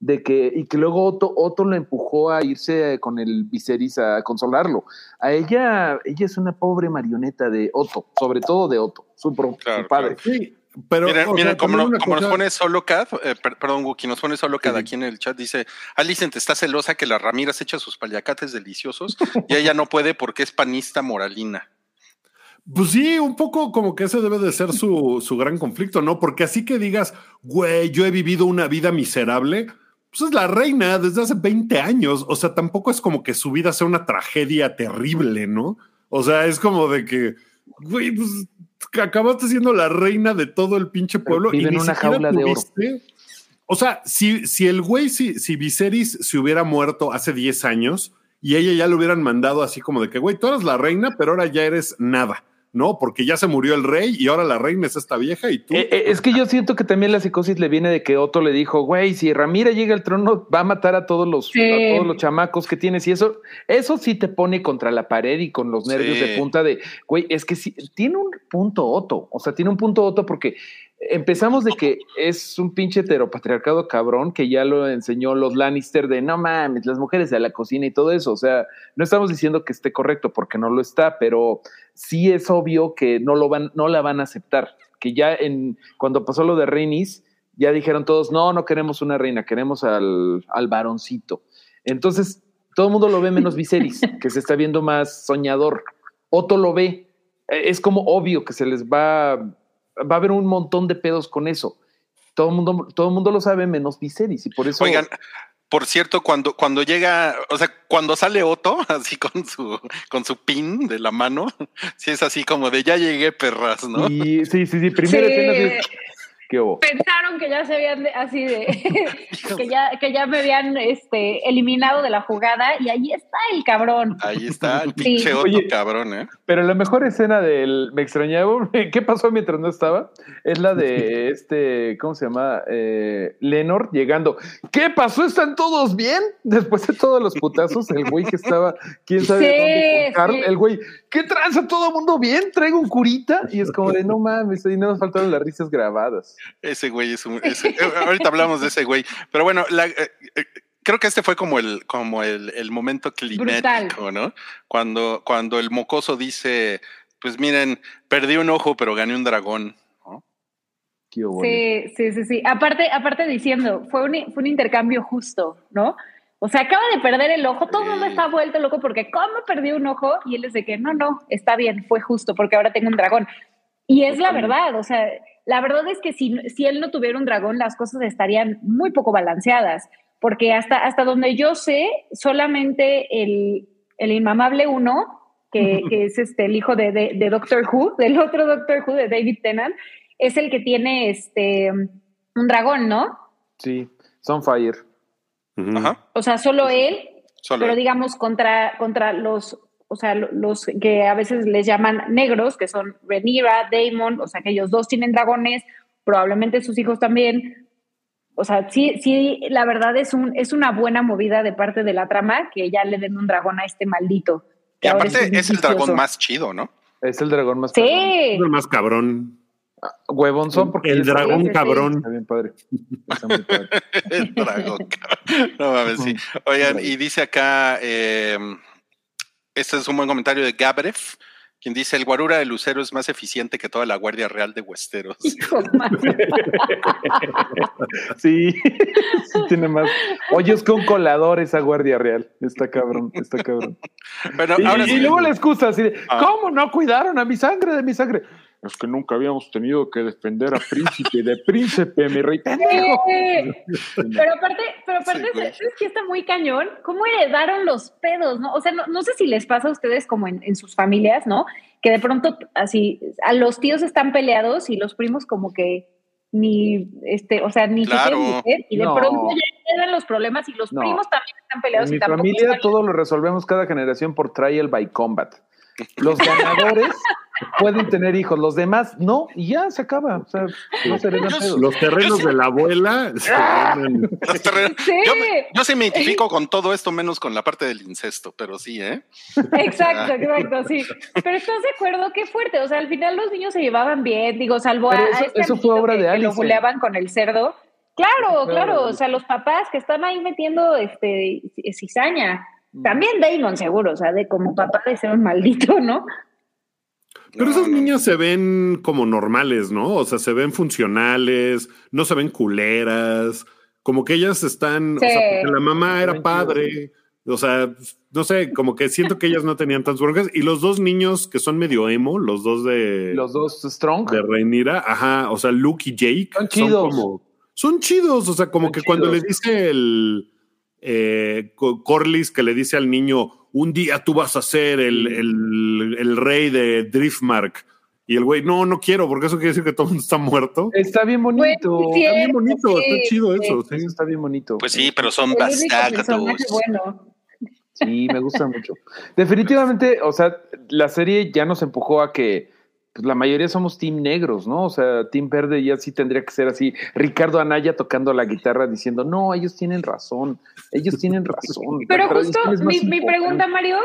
[SPEAKER 4] de que, y que luego Otto, Otto lo empujó a irse con el Viserys a consolarlo. A ella, ella es una pobre marioneta de Otto, sobre todo de Otto, su, pro-
[SPEAKER 1] Claro,
[SPEAKER 4] su padre.
[SPEAKER 3] Sí, pero.
[SPEAKER 1] Miren,
[SPEAKER 3] sea,
[SPEAKER 1] miren, como, no- nos pone solo Cad, eh, per- perdón, Wookie, nos pone solo Cad
[SPEAKER 3] Sí.
[SPEAKER 1] aquí en el chat, dice, Alicent está celosa que la Ramira se echa sus paliacates deliciosos y ella no puede porque es panista moralina.
[SPEAKER 3] Pues sí, un poco como que ese debe de ser su, su gran conflicto, ¿no? Porque así que digas, güey, yo he vivido una vida miserable, pues es la reina desde hace 20 años. O sea, tampoco es como que su vida sea una tragedia terrible, ¿no? O sea, es como de que, güey, pues acabaste siendo la reina de todo el pinche pueblo.
[SPEAKER 4] vive
[SPEAKER 3] y
[SPEAKER 4] en
[SPEAKER 3] ni
[SPEAKER 4] una
[SPEAKER 3] siquiera
[SPEAKER 4] jaula de oro.
[SPEAKER 3] tuviste- O sea, si, si el güey, si, si Viserys se hubiera muerto hace 10 años y ella ya le hubieran mandado así como de que, güey, tú eres la reina, pero ahora ya eres nada, ¿no? Porque ya se murió el rey y ahora la reina es esta vieja y tú.
[SPEAKER 4] Eh, eh, es que yo siento que también la psicosis le viene de que Otto le dijo, güey, si Ramira llega al trono, va a matar a todos los,
[SPEAKER 2] Sí.
[SPEAKER 4] a todos los chamacos que tienes. Y eso, eso sí te pone contra la pared y con los nervios
[SPEAKER 1] Sí.
[SPEAKER 4] de punta de, güey, es que sí, tiene un punto Otto. O sea, tiene un punto Otto porque empezamos de que es un pinche heteropatriarcado cabrón que ya lo enseñó los Lannister de no mames, las mujeres de la cocina y todo eso. O sea, no estamos diciendo que esté correcto porque no lo está, pero sí es obvio que no lo van, no la van a aceptar. Que ya en cuando pasó lo de Reinis, ya dijeron todos, no, no queremos una reina, queremos al, al varoncito. Entonces, todo el mundo lo ve menos Viserys, que se está viendo más soñador. Otto lo ve. Eh, Es como obvio que se les va, va a haber un montón de pedos con eso. Todo el mundo, todo el mundo lo sabe menos Viserys y por eso.
[SPEAKER 1] Oigan, por cierto, cuando, cuando llega, o sea, cuando sale Otto, así con su, con su pin de la mano, sí es así como de ya llegué, perras, ¿no?
[SPEAKER 4] y, sí, sí, sí, primera
[SPEAKER 2] Sí.
[SPEAKER 4] escena es, ¿qué hubo?
[SPEAKER 2] Pensaron que ya se habían de- así de que ya que ya me habían este eliminado de la jugada y ahí está el cabrón.
[SPEAKER 1] Ahí está el
[SPEAKER 2] Sí.
[SPEAKER 1] pinche Otto
[SPEAKER 4] Oye.
[SPEAKER 1] cabrón, ¿eh?
[SPEAKER 4] Pero la mejor escena del Me extrañaba, ¿qué pasó mientras no estaba? Es la de este, ¿cómo se llama? Eh, Lenor llegando. ¿Qué pasó? ¿Están todos bien? Después de todos los putazos, el güey que estaba, quién sabe
[SPEAKER 2] Sí,
[SPEAKER 4] dónde con Carl,
[SPEAKER 2] sí.
[SPEAKER 4] el güey, ¿qué tranza? ¿Todo el mundo bien? ¿Traigo un curita? Y es como de, no mames, ahí no nos faltaron las risas grabadas.
[SPEAKER 1] Ese güey es un. ese- ahorita hablamos de ese güey. Pero bueno, la- eh, eh, creo que este fue como el, como el, el momento climático, ¿no? Cuando, cuando el mocoso dice: Pues miren, perdí un ojo, pero gané un dragón.
[SPEAKER 2] Sí, sí, sí, sí. Aparte, aparte diciendo, fue un, fue un intercambio justo, ¿no? O sea, acaba de perder el ojo, todo el mundo está vuelto loco porque ¿cómo perdió un ojo? Y él es de que no, no, está bien, fue justo porque ahora tengo un dragón. Y es la verdad, o sea, la verdad es que si, si él no tuviera un dragón, las cosas estarían muy poco balanceadas, porque hasta, hasta donde yo sé, solamente el, el inmamable uno, que, que es este, el hijo de, de, de Doctor Who, del otro Doctor Who, de David Tennant, es el que tiene este un dragón, ¿no?
[SPEAKER 4] Sí, Sunfire.
[SPEAKER 3] Ujú.
[SPEAKER 1] Ajá.
[SPEAKER 2] O sea, solo él,
[SPEAKER 1] Solo.
[SPEAKER 2] pero digamos contra, contra los, o sea, lo- los que a veces les llaman negros, que son Rhaenyra, Daemon, o sea, que ellos dos tienen dragones, probablemente sus hijos también. O sea, sí, sí, la verdad es un, es una buena movida de parte de la trama que ya le den un dragón a este maldito.
[SPEAKER 1] y
[SPEAKER 2] que ahora
[SPEAKER 1] aparte es el dragón más chido, ¿no?
[SPEAKER 4] Es el dragón más cabrón.
[SPEAKER 2] Sí,
[SPEAKER 3] Es el más cabrón.
[SPEAKER 4] Huevón son porque
[SPEAKER 3] el dragón
[SPEAKER 2] sí,
[SPEAKER 3] cabrón.
[SPEAKER 4] Está bien padre. Está muy padre.
[SPEAKER 1] El dragón. cabrón. No mames, sí. Oigan, y dice acá, eh, este es un buen comentario de Gabrev, quien dice, el guarura de Lucero es más eficiente que toda la Guardia Real de Westeros.
[SPEAKER 2] hijo.
[SPEAKER 4] Sí, sí tiene más. Oye, es con colador esa guardia real. Está cabrón, está cabrón.
[SPEAKER 1] Bueno,
[SPEAKER 4] Y,
[SPEAKER 1] ahora
[SPEAKER 4] y
[SPEAKER 1] sí.
[SPEAKER 4] luego la excusa así de,
[SPEAKER 1] Ah.
[SPEAKER 4] ¿cómo no cuidaron a mi sangre de mi sangre? Es que nunca habíamos tenido que defender a príncipe de príncipe, mi rey.
[SPEAKER 2] Pero aparte, pero aparte
[SPEAKER 1] Sí, güey.
[SPEAKER 2] es que está muy cañón. ¿Cómo heredaron los pedos, no? O sea, no, no sé si les pasa a ustedes como en, en sus familias, ¿no? Que de pronto así, a los tíos están peleados y los primos como que ni, este, o sea, ni se
[SPEAKER 1] Claro.
[SPEAKER 2] quieren meter, y de
[SPEAKER 4] No.
[SPEAKER 2] pronto ya heredan los problemas y los
[SPEAKER 4] No.
[SPEAKER 2] primos también están peleados
[SPEAKER 4] En
[SPEAKER 2] y
[SPEAKER 4] mi familia todo lo resolvemos cada generación por trial by combat. Los ganadores, pueden tener hijos, los demás no, y ya se acaba. O sea, no se.
[SPEAKER 3] Los terrenos de la abuela se ven-
[SPEAKER 1] Los terrenos-
[SPEAKER 2] Sí.
[SPEAKER 1] Yo, sí me identifico con todo esto, menos con la parte del incesto, pero sí, ¿eh?
[SPEAKER 2] Exacto, exacto, sí. Pero estás de acuerdo, qué fuerte. O sea, al final los niños se llevaban bien, digo, salvo a,
[SPEAKER 4] Pero
[SPEAKER 2] a
[SPEAKER 4] eso-
[SPEAKER 2] este
[SPEAKER 4] eso fue obra
[SPEAKER 2] que,
[SPEAKER 4] de
[SPEAKER 2] que lo buleaban con el cerdo. Claro,
[SPEAKER 4] Claro.
[SPEAKER 2] claro. O sea, los papás que están ahí metiendo este cizaña. También Damon, seguro, o sea, de como papá de ser un maldito, ¿no?
[SPEAKER 3] Pero
[SPEAKER 1] No,
[SPEAKER 3] esos
[SPEAKER 1] no.
[SPEAKER 3] niños se ven como normales, ¿no? O sea, se ven funcionales, no se ven culeras, como que ellas están, o sea, porque la mamá era padre, o sea, no sé, como que siento que ellas no tenían tantas broncas. Y los dos niños que son medio emo, los dos de,
[SPEAKER 4] Los dos strong.
[SPEAKER 3] de Rhaenyra, ajá, o sea, Luke y Jake,
[SPEAKER 4] Son chidos.
[SPEAKER 3] como, son chidos, o sea, como
[SPEAKER 4] Son
[SPEAKER 3] que cuando le dice el eh, Co- Corlys que le dice al niño, un día tú vas a ser el, el- el rey de Driftmark. Y el güey, no, no quiero, porque eso quiere decir que todo el mundo está muerto.
[SPEAKER 4] Está bien bonito.
[SPEAKER 2] Bueno, sí,
[SPEAKER 3] Está bien bonito,
[SPEAKER 2] sí,
[SPEAKER 3] está chido
[SPEAKER 2] sí.
[SPEAKER 3] eso. sí.
[SPEAKER 4] Está bien bonito.
[SPEAKER 1] Pues sí, pero son bastardos.
[SPEAKER 2] bueno.
[SPEAKER 4] Sí, me gusta mucho. Definitivamente, o sea, la serie ya nos empujó a que pues, la mayoría somos team negros, ¿no? O sea, team verde ya sí tendría que ser así. Ricardo Anaya tocando la guitarra diciendo, no, ellos tienen razón, ellos tienen razón.
[SPEAKER 2] Pero justo mi, mi
[SPEAKER 4] importante".
[SPEAKER 2] pregunta, Mario,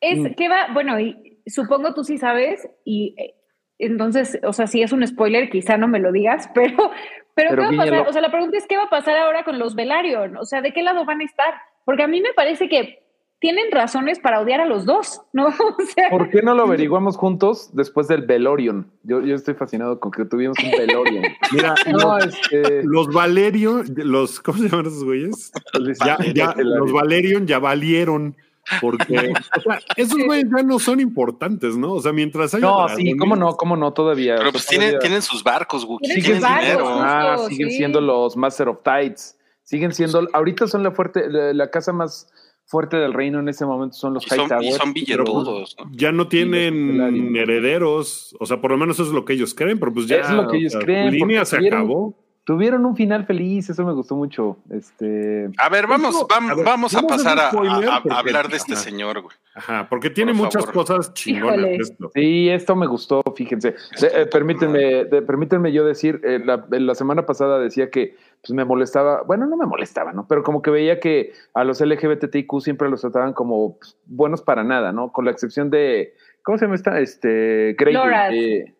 [SPEAKER 2] es
[SPEAKER 4] Mm.
[SPEAKER 2] qué va, bueno, y supongo tú sí sabes, y eh, entonces, o sea, si es un spoiler, quizá no me lo digas, pero, pero,
[SPEAKER 4] Pero
[SPEAKER 2] ¿qué va a pasar? O sea, la pregunta es qué va a pasar ahora con los Velaryon, o sea, ¿de qué lado van a estar? Porque a mí me parece que tienen razones para odiar a los dos, ¿no? O sea,
[SPEAKER 4] ¿Por qué no lo averiguamos juntos después del Velorion? Yo, yo estoy fascinado con que tuvimos un Velorion.
[SPEAKER 3] Mira,
[SPEAKER 4] No,
[SPEAKER 3] los,
[SPEAKER 4] este.
[SPEAKER 3] los Valerion, los, ¿cómo se llaman esos güeyes? Ya, ya, los Valerion ya valieron. Porque o sea, esos güeyes ya no son importantes, ¿no? O sea, mientras haya.
[SPEAKER 4] No, sí, cómo no, cómo no, todavía.
[SPEAKER 1] Pero pues tienen,
[SPEAKER 4] todavía-
[SPEAKER 1] tienen sus barcos, Wookie.
[SPEAKER 2] Tienen barcos,
[SPEAKER 1] dinero.
[SPEAKER 2] justo.
[SPEAKER 4] Ah, siguen
[SPEAKER 2] sí.
[SPEAKER 4] siendo los Master of Tides. Siguen siendo, ahorita son la fuerte, la, la casa más fuerte del reino en ese momento son los
[SPEAKER 1] son, y
[SPEAKER 4] Hightower.
[SPEAKER 1] son billetudos, ¿no?
[SPEAKER 3] Ya no tienen herederos. O sea, por lo menos eso es lo que ellos creen, pero pues ya.
[SPEAKER 4] Es lo que ellos creen,
[SPEAKER 3] su línea se
[SPEAKER 4] tuvieron-
[SPEAKER 3] acabó.
[SPEAKER 4] Tuvieron un final feliz, eso me gustó mucho. Este,
[SPEAKER 1] A ver, vamos,
[SPEAKER 3] Eso-
[SPEAKER 1] vam-
[SPEAKER 3] a ver,
[SPEAKER 1] vamos a
[SPEAKER 3] vamos a
[SPEAKER 1] pasar a, hablar de este
[SPEAKER 3] Ajá.
[SPEAKER 1] señor, güey.
[SPEAKER 3] Ajá, porque tiene
[SPEAKER 1] Por
[SPEAKER 3] muchas
[SPEAKER 1] favor.
[SPEAKER 3] cosas chingonas esto.
[SPEAKER 4] sí, esto me gustó, fíjense. Eh, permítanme, de- permítanme yo decir, eh, la, la semana pasada decía que pues, me molestaba, bueno, no me molestaba, ¿no? Pero como que veía que a los LGBTIQ siempre los trataban como pues, buenos para nada, ¿no? Con la excepción de, ¿cómo se llama esta? Este, Grey. Eh,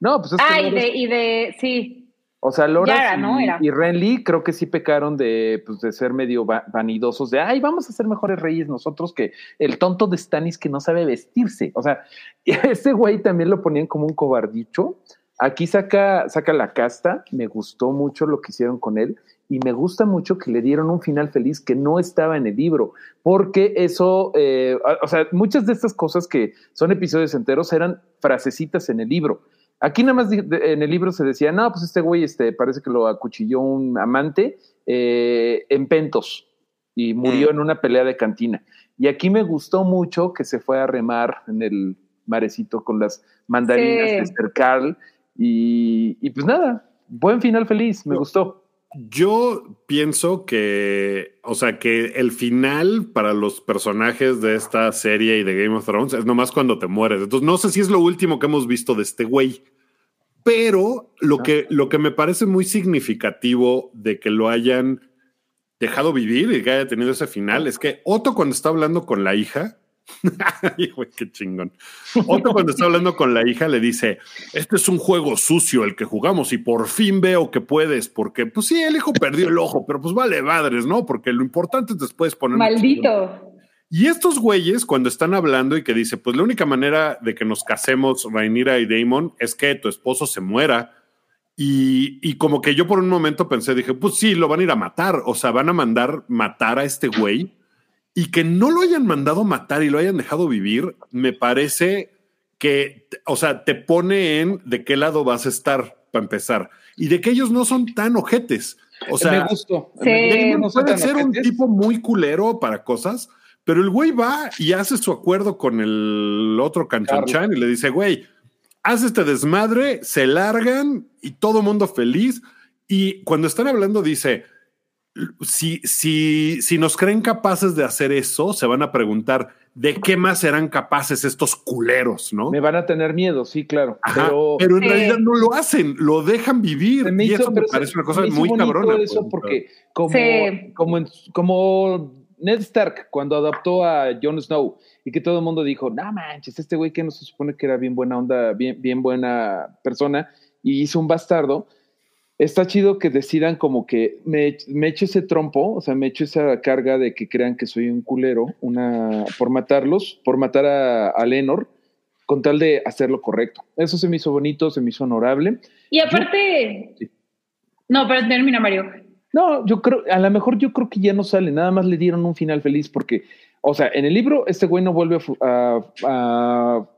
[SPEAKER 4] no, pues es que
[SPEAKER 2] ah, y de, y de, sí,
[SPEAKER 4] O sea, Loras y, y Renly creo que sí pecaron de, pues, de ser medio va- vanidosos, de, ay, vamos a ser mejores reyes nosotros que el tonto de Stannis que no sabe vestirse. O sea, ese güey también lo ponían como un cobardicho. Aquí saca, saca la casta, me gustó mucho lo que hicieron con él y me gusta mucho que le dieron un final feliz que no estaba en el libro, porque eso, eh, o sea, muchas de estas cosas que son episodios enteros eran frasecitas en el libro. Aquí nada más en el libro se decía, no, pues este güey este, parece que lo acuchilló un amante eh, en Pentos y murió
[SPEAKER 1] Mm.
[SPEAKER 4] en una pelea de cantina. Y aquí me gustó mucho que se fue a remar en el marecito con las mandarinas
[SPEAKER 2] Sí.
[SPEAKER 4] de Carl. Y, y pues nada, buen final feliz, me
[SPEAKER 3] No.
[SPEAKER 4] gustó.
[SPEAKER 3] Yo pienso que, o sea, que el final para los personajes de esta serie y de Game of Thrones es nomás cuando te mueres. Entonces, no sé si es lo último que hemos visto de este güey, pero lo que, lo que me parece muy significativo de que lo hayan dejado vivir y que haya tenido ese final es que Otto cuando está hablando con la hija, Güey, qué chingón. Otto cuando está hablando con la hija le dice, este es un juego sucio el que jugamos y por fin veo que puedes, porque pues sí, el hijo perdió el ojo, pero pues vale madres, ¿no? Porque lo importante es después poner...
[SPEAKER 2] maldito.
[SPEAKER 3] Y estos güeyes, cuando están hablando y que dice, pues la única manera de que nos casemos, Rhaenyra y Damon, es que tu esposo se muera. Y, y como que yo por un momento pensé, dije, pues sí, lo van a ir a matar. O sea, van a mandar matar a este güey. Y que no lo hayan mandado matar y lo hayan dejado vivir, me parece que, o sea, te pone en de qué lado vas a estar para empezar. Y de que ellos no son tan ojetes. O sea,
[SPEAKER 4] me gustó.
[SPEAKER 2] Sí.
[SPEAKER 3] Damon
[SPEAKER 4] No son
[SPEAKER 3] puede ser un tipo muy culero para cosas, pero el güey va y hace su acuerdo con el otro canchanchan y le dice, güey, haz este desmadre, se largan y todo mundo feliz. Y cuando están hablando dice, si, si, si nos creen capaces de hacer eso, se van a preguntar de qué más serán capaces estos culeros, ¿no?
[SPEAKER 4] Me van a tener miedo, sí, claro.
[SPEAKER 3] Ajá,
[SPEAKER 4] pero,
[SPEAKER 3] pero, en realidad no lo hacen, lo dejan vivir.
[SPEAKER 4] me
[SPEAKER 3] y
[SPEAKER 4] hizo-
[SPEAKER 3] eso me
[SPEAKER 4] se-
[SPEAKER 3] parece una cosa
[SPEAKER 4] me
[SPEAKER 3] muy cabrona.
[SPEAKER 4] Eso
[SPEAKER 3] pues.
[SPEAKER 4] porque como,
[SPEAKER 2] Sí.
[SPEAKER 4] como, en- como Ned Stark cuando adoptó a Jon Snow y que todo el mundo dijo, no manches, este güey que no se supone que era bien buena onda, bien, bien buena persona y hizo un bastardo. Está chido que decidan como que me, me echo ese trompo, o sea, me echo esa carga de que crean que soy un culero, una por matarlos, por matar a, a Lenor, con tal de hacer lo correcto. Eso se me hizo bonito, se me hizo honorable.
[SPEAKER 2] Y aparte.
[SPEAKER 4] Sí.
[SPEAKER 2] No, pero termina, Mario.
[SPEAKER 4] No, yo creo, a lo mejor yo creo que ya no sale, nada más le dieron un final feliz porque, o sea, en el libro este güey no vuelve a, a, a,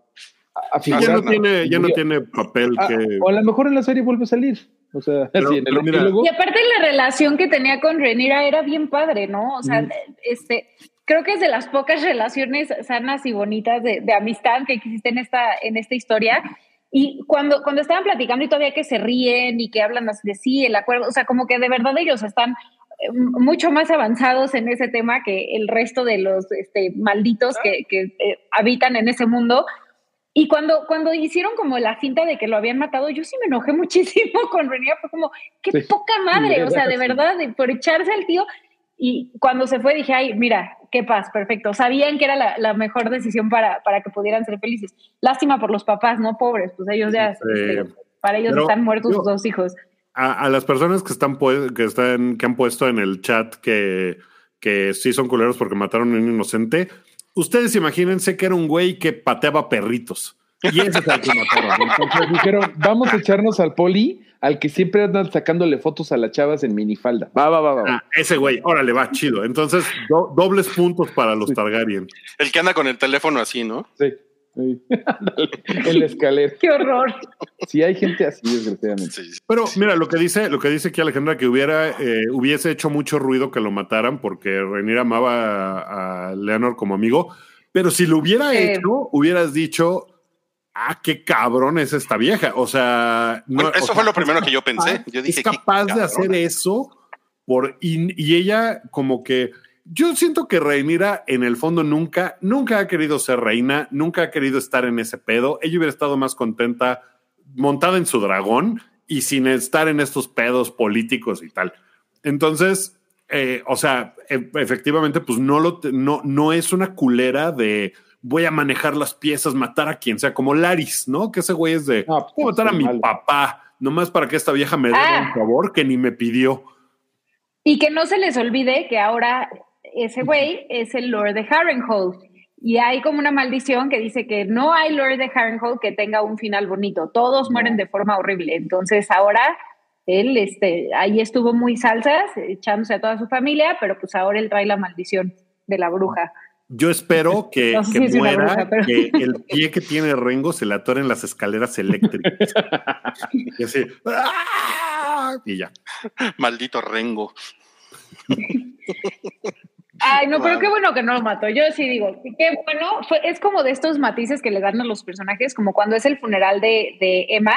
[SPEAKER 4] a
[SPEAKER 3] Ya
[SPEAKER 4] figurar.
[SPEAKER 3] no tiene, ya no tiene papel
[SPEAKER 4] Ah,
[SPEAKER 3] que.
[SPEAKER 4] o a lo mejor en la serie vuelve a salir. O sea,
[SPEAKER 3] Pero-
[SPEAKER 4] así en el
[SPEAKER 3] pero mira-
[SPEAKER 4] epílogo.
[SPEAKER 2] Y aparte la relación que tenía con Renira era bien padre, ¿no? O sea,
[SPEAKER 4] Mm.
[SPEAKER 2] este, creo que es de las pocas relaciones sanas y bonitas de, de amistad que existe en esta, en esta historia. Y cuando, cuando estaban platicando y todavía que se ríen y que hablan así de sí, el acuerdo, o sea, como que de verdad ellos están eh, mucho más avanzados en ese tema que el resto de los este, malditos que, que, eh, habitan en ese mundo. Y cuando, cuando hicieron como la cinta de que lo habían matado, yo sí me enojé muchísimo con Renira. Fue como, qué
[SPEAKER 4] Sí.
[SPEAKER 2] poca madre. O sea, de verdad, de- por echarse al tío. Y cuando se fue dije, ay, mira, qué paz, perfecto. Sabían que era la, la mejor decisión para, para que pudieran ser felices. Lástima por los papás, ¿no? Pobres, pues ellos ya,
[SPEAKER 3] Sí.
[SPEAKER 2] este, para ellos están muertos
[SPEAKER 3] yo-
[SPEAKER 2] sus dos hijos.
[SPEAKER 3] A, a las personas que están, que están, que han puesto en el chat que, que sí son culeros porque mataron a un inocente, ustedes imagínense que era un güey que pateaba perritos. Y ese es el que mataron.
[SPEAKER 4] Entonces dijeron, vamos a echarnos al poli, al que siempre andan sacándole fotos a las chavas en minifalda. Va, va, va, va.
[SPEAKER 3] Ah, ese güey, órale, va, chido. Entonces, do- dobles puntos para los Targaryen.
[SPEAKER 1] El que anda con el teléfono así, ¿no?
[SPEAKER 4] Sí. Sí. En la escalera.
[SPEAKER 2] Qué horror.
[SPEAKER 4] Sí, hay gente así, desgraciadamente.
[SPEAKER 1] Sí.
[SPEAKER 3] Pero mira, lo que dice, lo que dice aquí Alejandra, que hubiera, eh, hubiese hecho mucho ruido que lo mataran porque Rhaenyra amaba a, a Leonor como amigo. Pero si lo hubiera
[SPEAKER 2] Sí.
[SPEAKER 3] hecho, hubieras dicho, ah, qué cabrón es esta vieja. O sea, no,
[SPEAKER 1] Bueno,
[SPEAKER 3] o
[SPEAKER 1] eso
[SPEAKER 3] sea,
[SPEAKER 1] fue lo primero que yo pensé.
[SPEAKER 3] capaz-
[SPEAKER 1] Yo dije,
[SPEAKER 3] es capaz de hacer eso por y, y ella como que yo siento que Rhaenyra en el fondo nunca nunca ha querido ser reina, nunca ha querido estar en ese pedo. Ella hubiera estado más contenta montada en su dragón y sin estar en estos pedos políticos y tal. Entonces, eh, o sea, e- efectivamente, pues no lo no no es una culera de voy a manejar las piezas, matar a quien sea, como Laris, ¿no? Que ese güey es de
[SPEAKER 4] No, pues,
[SPEAKER 3] voy a matar a mi
[SPEAKER 4] malo.
[SPEAKER 3] papá, nomás para que esta vieja me dé
[SPEAKER 2] Ah.
[SPEAKER 3] un favor que ni me pidió.
[SPEAKER 2] Y que no se les olvide que ahora ese güey es el Lord de Harrenhal. Y hay como una maldición que dice que no hay Lord de Harrenhal que tenga un final bonito. Todos mueren de forma horrible. Entonces ahora él este, ahí estuvo muy salsas, echándose a toda su familia, pero pues ahora él trae la maldición de la bruja.
[SPEAKER 3] Yo espero que,
[SPEAKER 2] No sé
[SPEAKER 3] que
[SPEAKER 2] si es una
[SPEAKER 3] muera,
[SPEAKER 2] bruja, pero-
[SPEAKER 3] que el pie que tiene Rengo se le atore en las escaleras eléctricas. y así. ¡ah! Y ya.
[SPEAKER 1] Maldito Rengo.
[SPEAKER 2] Ay, no, pero qué bueno que no lo mató. Yo sí digo, qué bueno. Fue, es como de estos matices que le dan a los personajes, como cuando es el funeral de, de Emma,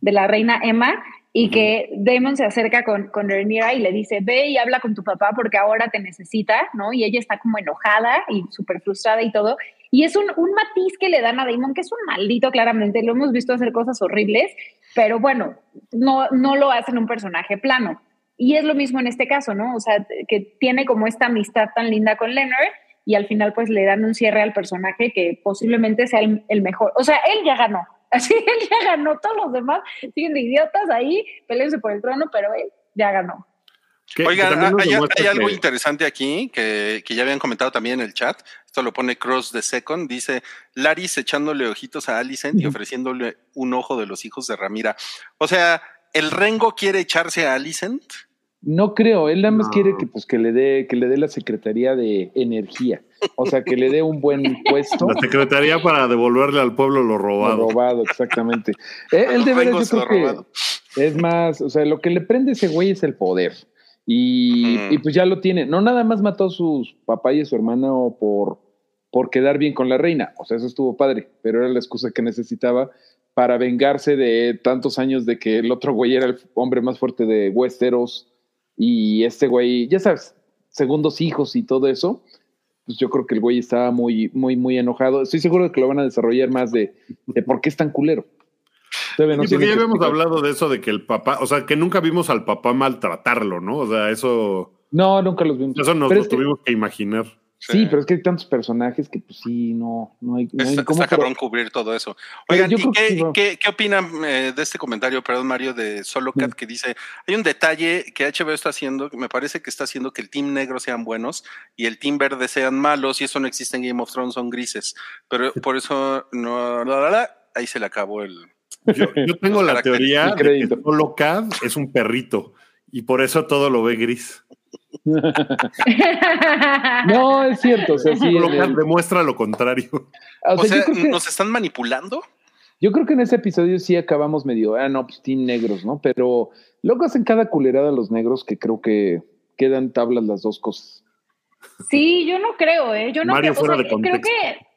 [SPEAKER 2] de la reina Emma, y que Damon se acerca con, con Rhaenyra y le dice, ve y habla con tu papá porque ahora te necesita, ¿no? Y ella está como enojada y súper frustrada y todo. Y es un, un matiz que le dan a Damon, que es un maldito, claramente. Lo hemos visto hacer cosas horribles, pero bueno, no, no lo hacen un personaje plano. Y es lo mismo en este caso, ¿no? O sea, que tiene como esta amistad tan linda con Leonard y al final pues le dan un cierre al personaje que posiblemente sea el, el mejor. O sea, él ya ganó. Así, él ya ganó. Todos los demás siguen de idiotas ahí, peleense por el trono, pero él ya ganó.
[SPEAKER 3] Que-
[SPEAKER 1] Oigan, hay, algo
[SPEAKER 3] que-
[SPEAKER 1] interesante aquí que, que ya habían comentado también en el chat. Esto lo pone Cross the Second. Dice Laris echándole ojitos a Alicent y ofreciéndole un ojo de los hijos de Ramira. O sea, ¿el Rengo quiere echarse a Alicent?
[SPEAKER 4] No creo, él nada más
[SPEAKER 3] No.
[SPEAKER 4] quiere que pues que le dé que le dé la Secretaría de Energía, o sea, que le dé un buen puesto.
[SPEAKER 3] La secretaría para devolverle al pueblo lo
[SPEAKER 4] Lo
[SPEAKER 3] robado.
[SPEAKER 4] robado, exactamente. Eh, Él de yo creo
[SPEAKER 1] robado.
[SPEAKER 4] que es más, o sea, lo que le prende ese güey es el poder. Y pues ya lo tiene. No nada más mató a sus papá y a su hermano por, por quedar bien con la reina. O sea, eso estuvo padre, pero era la excusa que necesitaba para vengarse de tantos años de que el otro güey era el hombre más fuerte de Westeros Y este güey, ya sabes, segundos hijos y todo eso, pues yo creo que el güey estaba muy, muy, muy enojado. Estoy seguro de que lo van a desarrollar más de, de por qué es tan culero.
[SPEAKER 3] No sí, ya habíamos hablado de eso, de que el papá, o sea, que nunca vimos al papá maltratarlo, ¿no? O sea, eso...
[SPEAKER 4] No, nunca los vimos.
[SPEAKER 3] Eso nos lo tuvimos que, que imaginar.
[SPEAKER 4] Sí, pero es que hay tantos personajes que pues sí, no, no hay, no hay
[SPEAKER 1] está,
[SPEAKER 4] cómo.
[SPEAKER 1] Está cabrón cubrir todo eso. Oigan, ¿y qué, sí, ¿qué, ¿qué, opinan eh, de este comentario, perdón, Mario, de Solo Cat, que dice, hay un detalle que HBO está haciendo, que me parece que está haciendo que el team negro sean buenos y el team verde sean malos, y eso no existe en Game of Thrones, son grises. Pero por eso, no, la, la, la, ahí se le acabó el...
[SPEAKER 3] Yo, yo tengo la teoría de que Solo Cat es un perrito y por eso todo lo ve gris.
[SPEAKER 4] no, es cierto. O sea, sí,
[SPEAKER 3] el, demuestra lo contrario.
[SPEAKER 1] O sea, o sea que, ¿nos están manipulando?
[SPEAKER 4] Yo creo que en ese episodio sí acabamos medio, ah, no, pues team negros, ¿no? Pero luego hacen cada culerada los negros que creo que quedan tablas las dos cosas.
[SPEAKER 2] Sí, yo no creo, ¿eh? Yo no
[SPEAKER 3] Mario
[SPEAKER 2] creo,
[SPEAKER 3] fuera
[SPEAKER 2] o sea,
[SPEAKER 3] de contexto.
[SPEAKER 2] creo que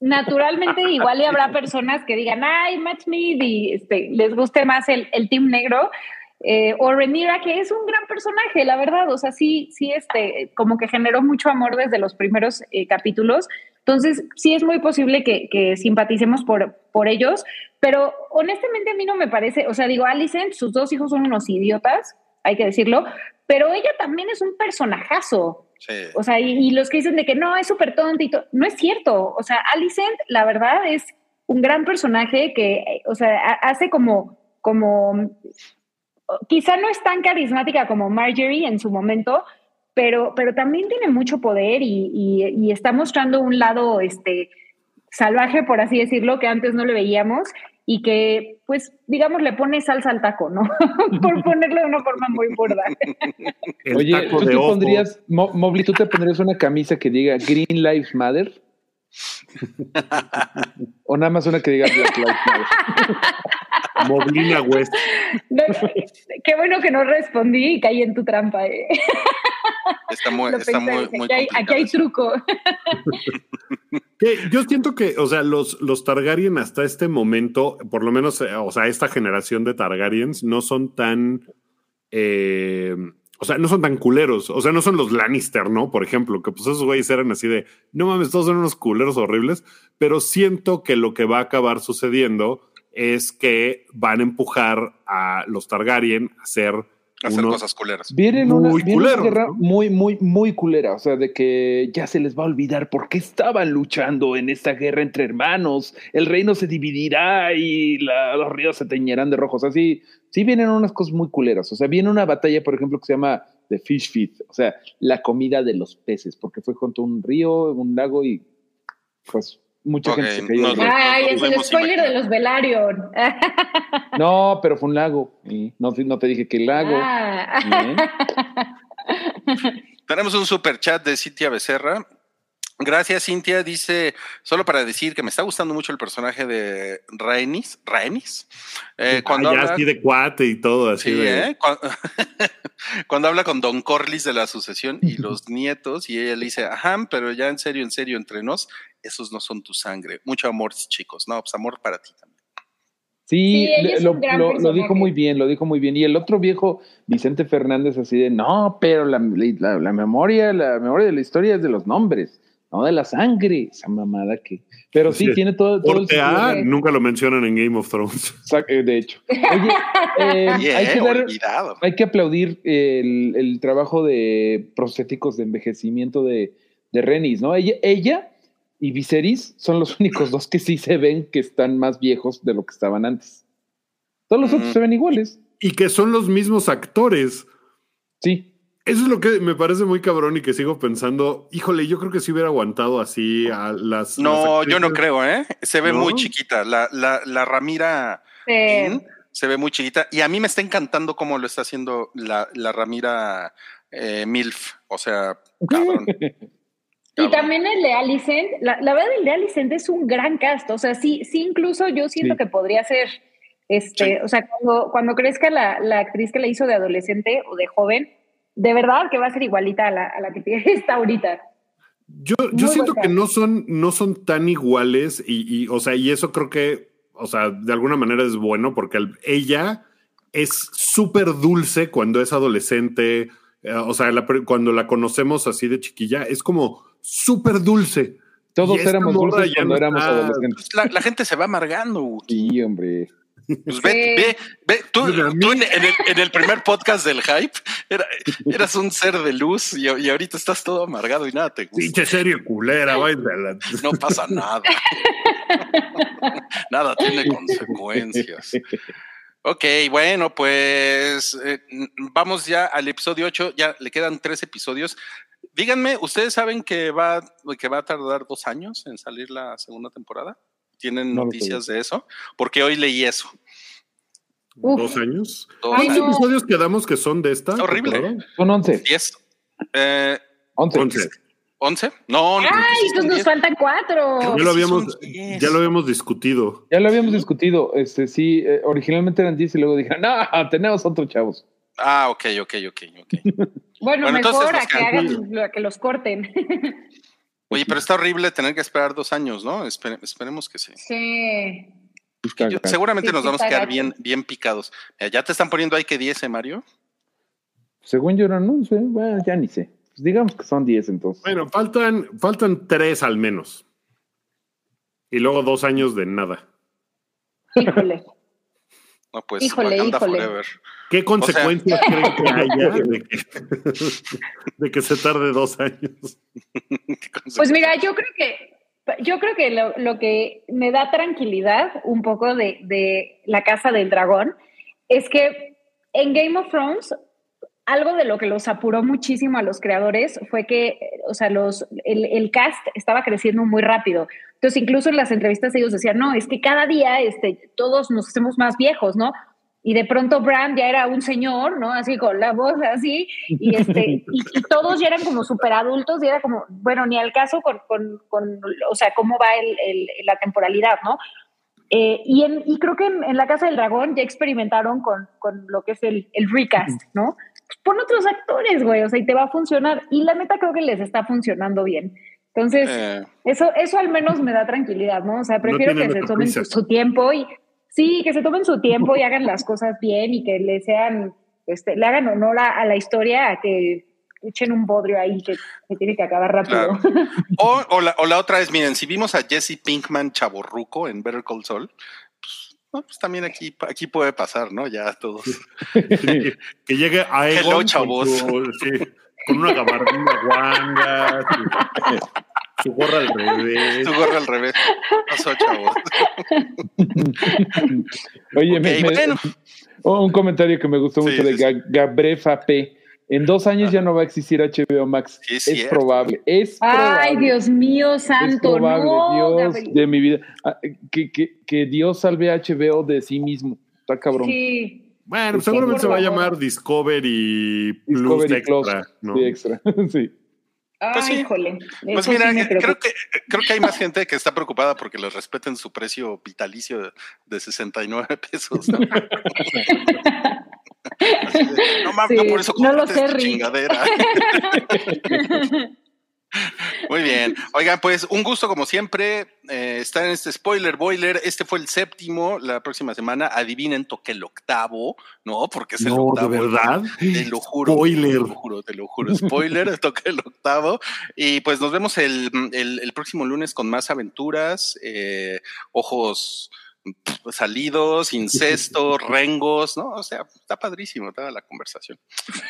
[SPEAKER 2] naturalmente igual y habrá personas que digan, ay, match me y este, les guste más el, el team negro. Eh, o Renira, que es un gran personaje, la verdad, o sea, sí, sí, este, como que generó mucho amor desde los primeros eh, capítulos, entonces sí es muy posible que, que, simpaticemos por, por ellos, pero honestamente a mí no me parece, o sea, digo, Alicent, sus dos hijos son unos idiotas, hay que decirlo, pero ella también es un personajazo.
[SPEAKER 1] Sí.
[SPEAKER 2] O sea, y, y, los que dicen de que no, es súper tontito, no es cierto, o sea, Alicent, la verdad, es un gran personaje que, o sea, hace como, como quizá no es tan carismática como Marjorie en su momento, pero, pero también tiene mucho poder y, y, y, está mostrando un lado este, salvaje, por así decirlo, que antes no le veíamos y que, pues, digamos, le pone salsa al taco, ¿no? por ponerlo de una forma muy burda.
[SPEAKER 4] Oye, ¿tú te pondrías, Mo Mobley, tú te pondrías una camisa que diga Green Lives Matter? o nada más una que diga Black Lives Matter.
[SPEAKER 3] Moblina West.
[SPEAKER 2] No, qué bueno que no respondí y caí en tu trampa. Eh.
[SPEAKER 1] Está muy, está muy, muy
[SPEAKER 2] aquí, hay, aquí hay truco.
[SPEAKER 3] Yo siento que, o sea, los, los Targaryen hasta este momento, por lo menos, o sea, esta generación de Targaryens no son tan. Eh, o sea, no son tan culeros. O sea, no son los Lannister, ¿no? Por ejemplo, que pues esos güeyes eran así de, no mames, todos son unos culeros horribles. Pero siento que lo que va a acabar sucediendo es que van a empujar a los Targaryen a hacer,
[SPEAKER 1] hacer cosas culeras.
[SPEAKER 4] Vienen una,
[SPEAKER 3] muy,
[SPEAKER 4] viene
[SPEAKER 3] culeros,
[SPEAKER 4] una guerra
[SPEAKER 3] ¿no?
[SPEAKER 4] muy, muy, muy culera. O sea, de que ya se les va a olvidar por qué estaban luchando en esta guerra entre hermanos. El reino se dividirá y la, los ríos se teñirán de rojo. O sea, sí, sí vienen unas cosas muy culeras. O sea, viene una batalla, por ejemplo, que se llama The Fish Feed. O sea, la comida de los peces, porque fue junto a un río, un lago y pues mucha gente se cayó.
[SPEAKER 1] no.
[SPEAKER 2] Ay, es el spoiler
[SPEAKER 1] imaginar.
[SPEAKER 2] de los Velaryon.
[SPEAKER 4] No, pero fue un lago. No, no te dije que el lago.
[SPEAKER 2] Ah.
[SPEAKER 1] Tenemos un super chat de Cintia Becerra. Gracias, Cintia. Dice, solo para decir que me está gustando mucho el personaje de Rhaenys. ¿Rhaenys? Eh, cuando
[SPEAKER 3] Ah, ya
[SPEAKER 1] habla-
[SPEAKER 3] así de cuate y todo, así
[SPEAKER 1] Sí,
[SPEAKER 3] de.
[SPEAKER 1] ¿eh? Cuando, cuando habla con Don Corlys de la sucesión y los nietos, y ella le dice, ajá, pero ya en serio, en serio, entre nos, esos no son tu sangre. Mucho amor, chicos. No, pues amor para ti también.
[SPEAKER 4] Sí, lo, dijo muy bien, lo dijo muy bien. Y el otro viejo, Vicente Fernández, así de, no, pero la, la- la memoria, la memoria de la historia es de los nombres, no de la sangre. Esa mamada que. Pero sí,
[SPEAKER 3] Sí.
[SPEAKER 4] tiene todo, todo el
[SPEAKER 3] A, nunca lo mencionan en Game of Thrones.
[SPEAKER 4] Eh, De hecho. Oye, eh,
[SPEAKER 1] Bien,
[SPEAKER 4] hay, que dar- hay que aplaudir el, el trabajo de prostéticos de envejecimiento de, de Renis, ¿no? Ella, ella y Viserys son los únicos dos que sí se ven que están más viejos de lo que estaban antes. Todos los otros se ven iguales.
[SPEAKER 3] Y que son los mismos actores.
[SPEAKER 4] Sí.
[SPEAKER 3] Eso es lo que me parece muy cabrón y que sigo pensando, híjole, yo creo que si hubiera aguantado así a las...
[SPEAKER 1] No,
[SPEAKER 3] las
[SPEAKER 1] yo no creo, ¿eh? Se ve
[SPEAKER 3] ¿No?
[SPEAKER 1] muy chiquita. La, la, la Ramira King se ve muy chiquita. Y a mí me está encantando cómo lo está haciendo la, la Ramira eh, Milf. O sea, cabrón.
[SPEAKER 2] Y también el de Alicent, la, la verdad el de Alicent es un gran cast, o sea, sí, sí incluso yo siento
[SPEAKER 4] Sí.
[SPEAKER 2] que podría ser, este,
[SPEAKER 1] Sí.
[SPEAKER 2] o sea, cuando, cuando crezca la, la actriz que la hizo de adolescente o de joven, de verdad que va a ser igualita a la, a la que tiene está ahorita.
[SPEAKER 3] Yo, yo
[SPEAKER 2] Muy
[SPEAKER 3] siento que no son, no son tan iguales y, y, o sea, y eso creo que, o sea, de alguna manera es bueno porque el- ella es súper dulce cuando es adolescente, eh, o sea, la cuando la conocemos así de chiquilla, es como súper dulce.
[SPEAKER 4] Todos éramos dulces cuando
[SPEAKER 3] no
[SPEAKER 4] éramos adolescentes.
[SPEAKER 1] Pues la, la gente se va amargando.
[SPEAKER 4] Sí, hombre.
[SPEAKER 1] Pues ve,
[SPEAKER 2] Sí.
[SPEAKER 1] ve, ve, tú, tú en, en el, en el primer podcast del hype era- eras un ser de luz y, y ahorita estás todo amargado y nada te gusta.
[SPEAKER 3] Pinche serie culera,
[SPEAKER 1] No pasa nada. nada tiene consecuencias. Ok, bueno, pues eh, vamos ya al episodio 8. Ya le quedan tres episodios. Díganme, ¿ustedes saben que va, que va a tardar dos años en salir la segunda temporada? ¿Tienen
[SPEAKER 4] No
[SPEAKER 1] noticias de eso? Porque hoy leí eso.
[SPEAKER 2] Uf.
[SPEAKER 3] dos años.
[SPEAKER 1] Dos
[SPEAKER 3] ¿Cuántos
[SPEAKER 2] no.
[SPEAKER 3] episodios quedamos que son de esta?
[SPEAKER 1] Horrible.
[SPEAKER 3] temporada?
[SPEAKER 4] Son 11.
[SPEAKER 1] ¿Diez? Eh,
[SPEAKER 4] 11.
[SPEAKER 3] Once.
[SPEAKER 1] ¿Once? No, no.
[SPEAKER 2] Ay,
[SPEAKER 1] pues,
[SPEAKER 2] entonces nos faltan cuatro.
[SPEAKER 3] Ya lo habíamos, ya lo habíamos discutido.
[SPEAKER 4] Ya lo habíamos discutido. Este, sí, eh, originalmente eran 10 y luego dijeron, no, tenemos otros chavos.
[SPEAKER 1] Ah, ok, ok, ok, ok.
[SPEAKER 2] Bueno, mejor a que hagan a que los corten.
[SPEAKER 1] Oye, pero está horrible tener que esperar dos años, ¿no? Espere- esperemos que sí.
[SPEAKER 2] sí.
[SPEAKER 1] Yo-
[SPEAKER 4] gacho.
[SPEAKER 1] seguramente
[SPEAKER 2] Sí,
[SPEAKER 1] nos vamos a quedar
[SPEAKER 2] gacho.
[SPEAKER 1] bien, bien picados. Mira, ya te están poniendo ahí que 10, ¿eh, Mario?
[SPEAKER 4] Según yo, no, sé, bueno, ya ni sé. Pues digamos que son 10 entonces.
[SPEAKER 3] Bueno, faltan, faltan tres al menos. Y luego dos años de nada.
[SPEAKER 2] Híjole.
[SPEAKER 1] No, pues
[SPEAKER 2] Híjole,
[SPEAKER 1] Wakanda
[SPEAKER 2] híjole.
[SPEAKER 1] Forever.
[SPEAKER 3] ¿Qué consecuencias creen que haya de que, de que se tarde dos años?
[SPEAKER 2] Pues mira, yo creo que yo creo que lo, lo que me da tranquilidad un poco de, de la Casa del Dragón es que en Game of Thrones algo de lo que los apuró muchísimo a los creadores fue que, o sea, los, el, el cast estaba creciendo muy rápido. Entonces, incluso en las entrevistas ellos decían, no, es que cada día este, todos nos hacemos más viejos, ¿no? Y de pronto Bran ya era un señor, ¿no? Así con la voz así, y, este, y, todos ya eran como súper adultos y era como, bueno, ni al caso con, con, con o sea, cómo va el, la temporalidad, ¿no? Eh, y, en, y creo que en, en, La Casa del Dragón ya experimentaron con, con lo que es el, el recast, ¿no? Pues pon otros actores, güey, o sea, y te va a funcionar. Y la neta creo que les está funcionando bien. Entonces,
[SPEAKER 1] Eh,
[SPEAKER 2] eso, eso al menos me da tranquilidad, ¿no? O sea, prefiero
[SPEAKER 3] tienen
[SPEAKER 2] que se tomen su, su tiempo y sí, que se tomen su tiempo y hagan las cosas bien y que le sean, este, le hagan honor a, a la historia, a que echen un bodrio ahí que, que tiene que acabar rápido.
[SPEAKER 1] Claro. o, o, la, o la otra es, miren, si vimos a Jesse Pinkman chaborruco en Better Call Saul, no, pues también aquí, aquí puede pasar, ¿no? Ya todos.
[SPEAKER 3] que, que llegue a
[SPEAKER 1] Hello,
[SPEAKER 3] Egon con, su- sí, con una gabardina guanga, su, su gorra al revés.
[SPEAKER 1] Tu gorra al revés. Pasó, chavos.
[SPEAKER 4] Oye,
[SPEAKER 1] Ok,
[SPEAKER 4] me- me-
[SPEAKER 1] bueno.
[SPEAKER 4] un comentario que me gustó
[SPEAKER 1] Sí,
[SPEAKER 4] mucho de Gabrefa P. En dos años ya no va a existir HBO Max.
[SPEAKER 1] Sí, es
[SPEAKER 4] es
[SPEAKER 1] cierto.
[SPEAKER 4] probable. Es
[SPEAKER 2] Ay,
[SPEAKER 4] probable.
[SPEAKER 2] Dios mío
[SPEAKER 4] Es
[SPEAKER 2] santo,
[SPEAKER 4] probable,
[SPEAKER 2] no,
[SPEAKER 4] Dios
[SPEAKER 2] Gabriel.
[SPEAKER 4] de mi vida. Ah, Que, que, que Dios salve a HBO de sí mismo. Está cabrón.
[SPEAKER 2] Sí.
[SPEAKER 3] Bueno, pues seguramente se va a llamar Discovery Plus
[SPEAKER 4] Discovery
[SPEAKER 3] Extra,
[SPEAKER 4] Plus.
[SPEAKER 3] ¿no?
[SPEAKER 4] Sí, extra. sí.
[SPEAKER 2] Ay,
[SPEAKER 1] Pues sí.
[SPEAKER 2] híjole.
[SPEAKER 1] Pues mira,
[SPEAKER 2] sí
[SPEAKER 1] creo que, creo que hay más gente que está preocupada porque les respeten su precio vitalicio de, de 69 pesos. ¿no? De, no mames,
[SPEAKER 2] Sí,
[SPEAKER 1] no por eso
[SPEAKER 2] no lo sé,
[SPEAKER 1] chingadera. Muy bien. Oigan, pues un gusto como siempre eh, estar en este spoiler boiler. Este fue el séptimo. La próxima semana, adivinen, toque el octavo, ¿no? Porque es el
[SPEAKER 3] No, ¿de
[SPEAKER 1] octavo.
[SPEAKER 3] verdad?
[SPEAKER 1] Te lo juro.
[SPEAKER 3] Spoiler.
[SPEAKER 1] Te lo juro, te lo juro. Spoiler, toca el octavo. Y pues nos vemos el, el- el próximo lunes con más aventuras, eh, ojos salidos, incesto, rengos, ¿no? O sea, está padrísimo toda la conversación.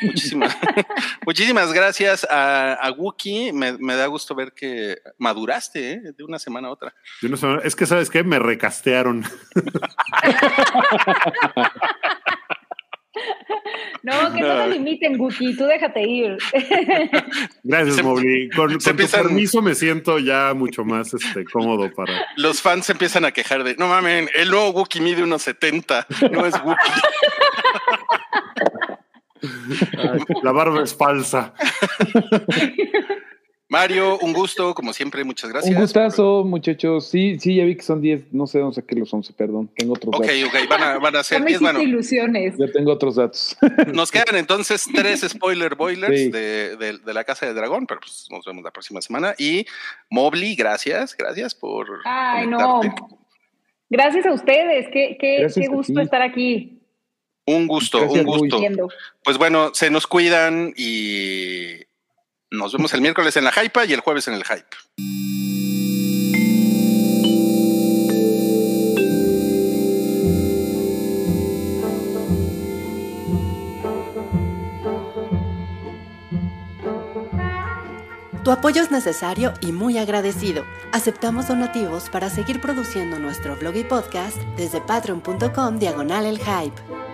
[SPEAKER 1] Muchísimas, muchísimas gracias a, a Wookie. Me, me da gusto ver que maduraste ¿eh? de una semana a otra.
[SPEAKER 3] Es que, ¿sabes qué? Me recastearon.
[SPEAKER 2] No, que no
[SPEAKER 1] No.
[SPEAKER 2] te limiten, Guki, tú déjate ir.
[SPEAKER 3] Gracias,
[SPEAKER 1] Se-
[SPEAKER 3] Mobley. Con,
[SPEAKER 1] se
[SPEAKER 3] con tu permiso me siento ya mucho más este, cómodo para...
[SPEAKER 1] Los fans se empiezan a quejar de, no mames, el nuevo Wookie mide unos 70, no es Wookie.
[SPEAKER 3] La barba es falsa.
[SPEAKER 1] Mario, un gusto, como siempre, muchas gracias.
[SPEAKER 4] Un gustazo, muchachos. Sí, sí, ya vi que son 10. No sé dónde saqué los 11, perdón. Tengo otros
[SPEAKER 1] Ok,
[SPEAKER 4] datos.
[SPEAKER 1] ok, van a, van a ser
[SPEAKER 2] me
[SPEAKER 1] 10.
[SPEAKER 2] hiciste
[SPEAKER 1] Bueno,
[SPEAKER 2] ilusiones.
[SPEAKER 4] Ya tengo otros datos.
[SPEAKER 1] nos quedan entonces tres spoiler boilers
[SPEAKER 4] Sí.
[SPEAKER 1] de, de- de la Casa de Dragón, pero pues nos vemos la próxima semana. Y Mobley, gracias, gracias por.
[SPEAKER 2] Ay, no. Gracias a ustedes, qué, qué, qué gusto
[SPEAKER 4] ti.
[SPEAKER 2] estar aquí.
[SPEAKER 1] Un gusto,
[SPEAKER 4] Gracias,
[SPEAKER 1] un gusto. Pues bueno, se nos cuidan y nos vemos el miércoles en la Hype y el jueves en el Hype.
[SPEAKER 5] Tu apoyo es necesario y muy agradecido. Aceptamos donativos para seguir produciendo nuestro blog y podcast desde patreon.com diagonal el hype.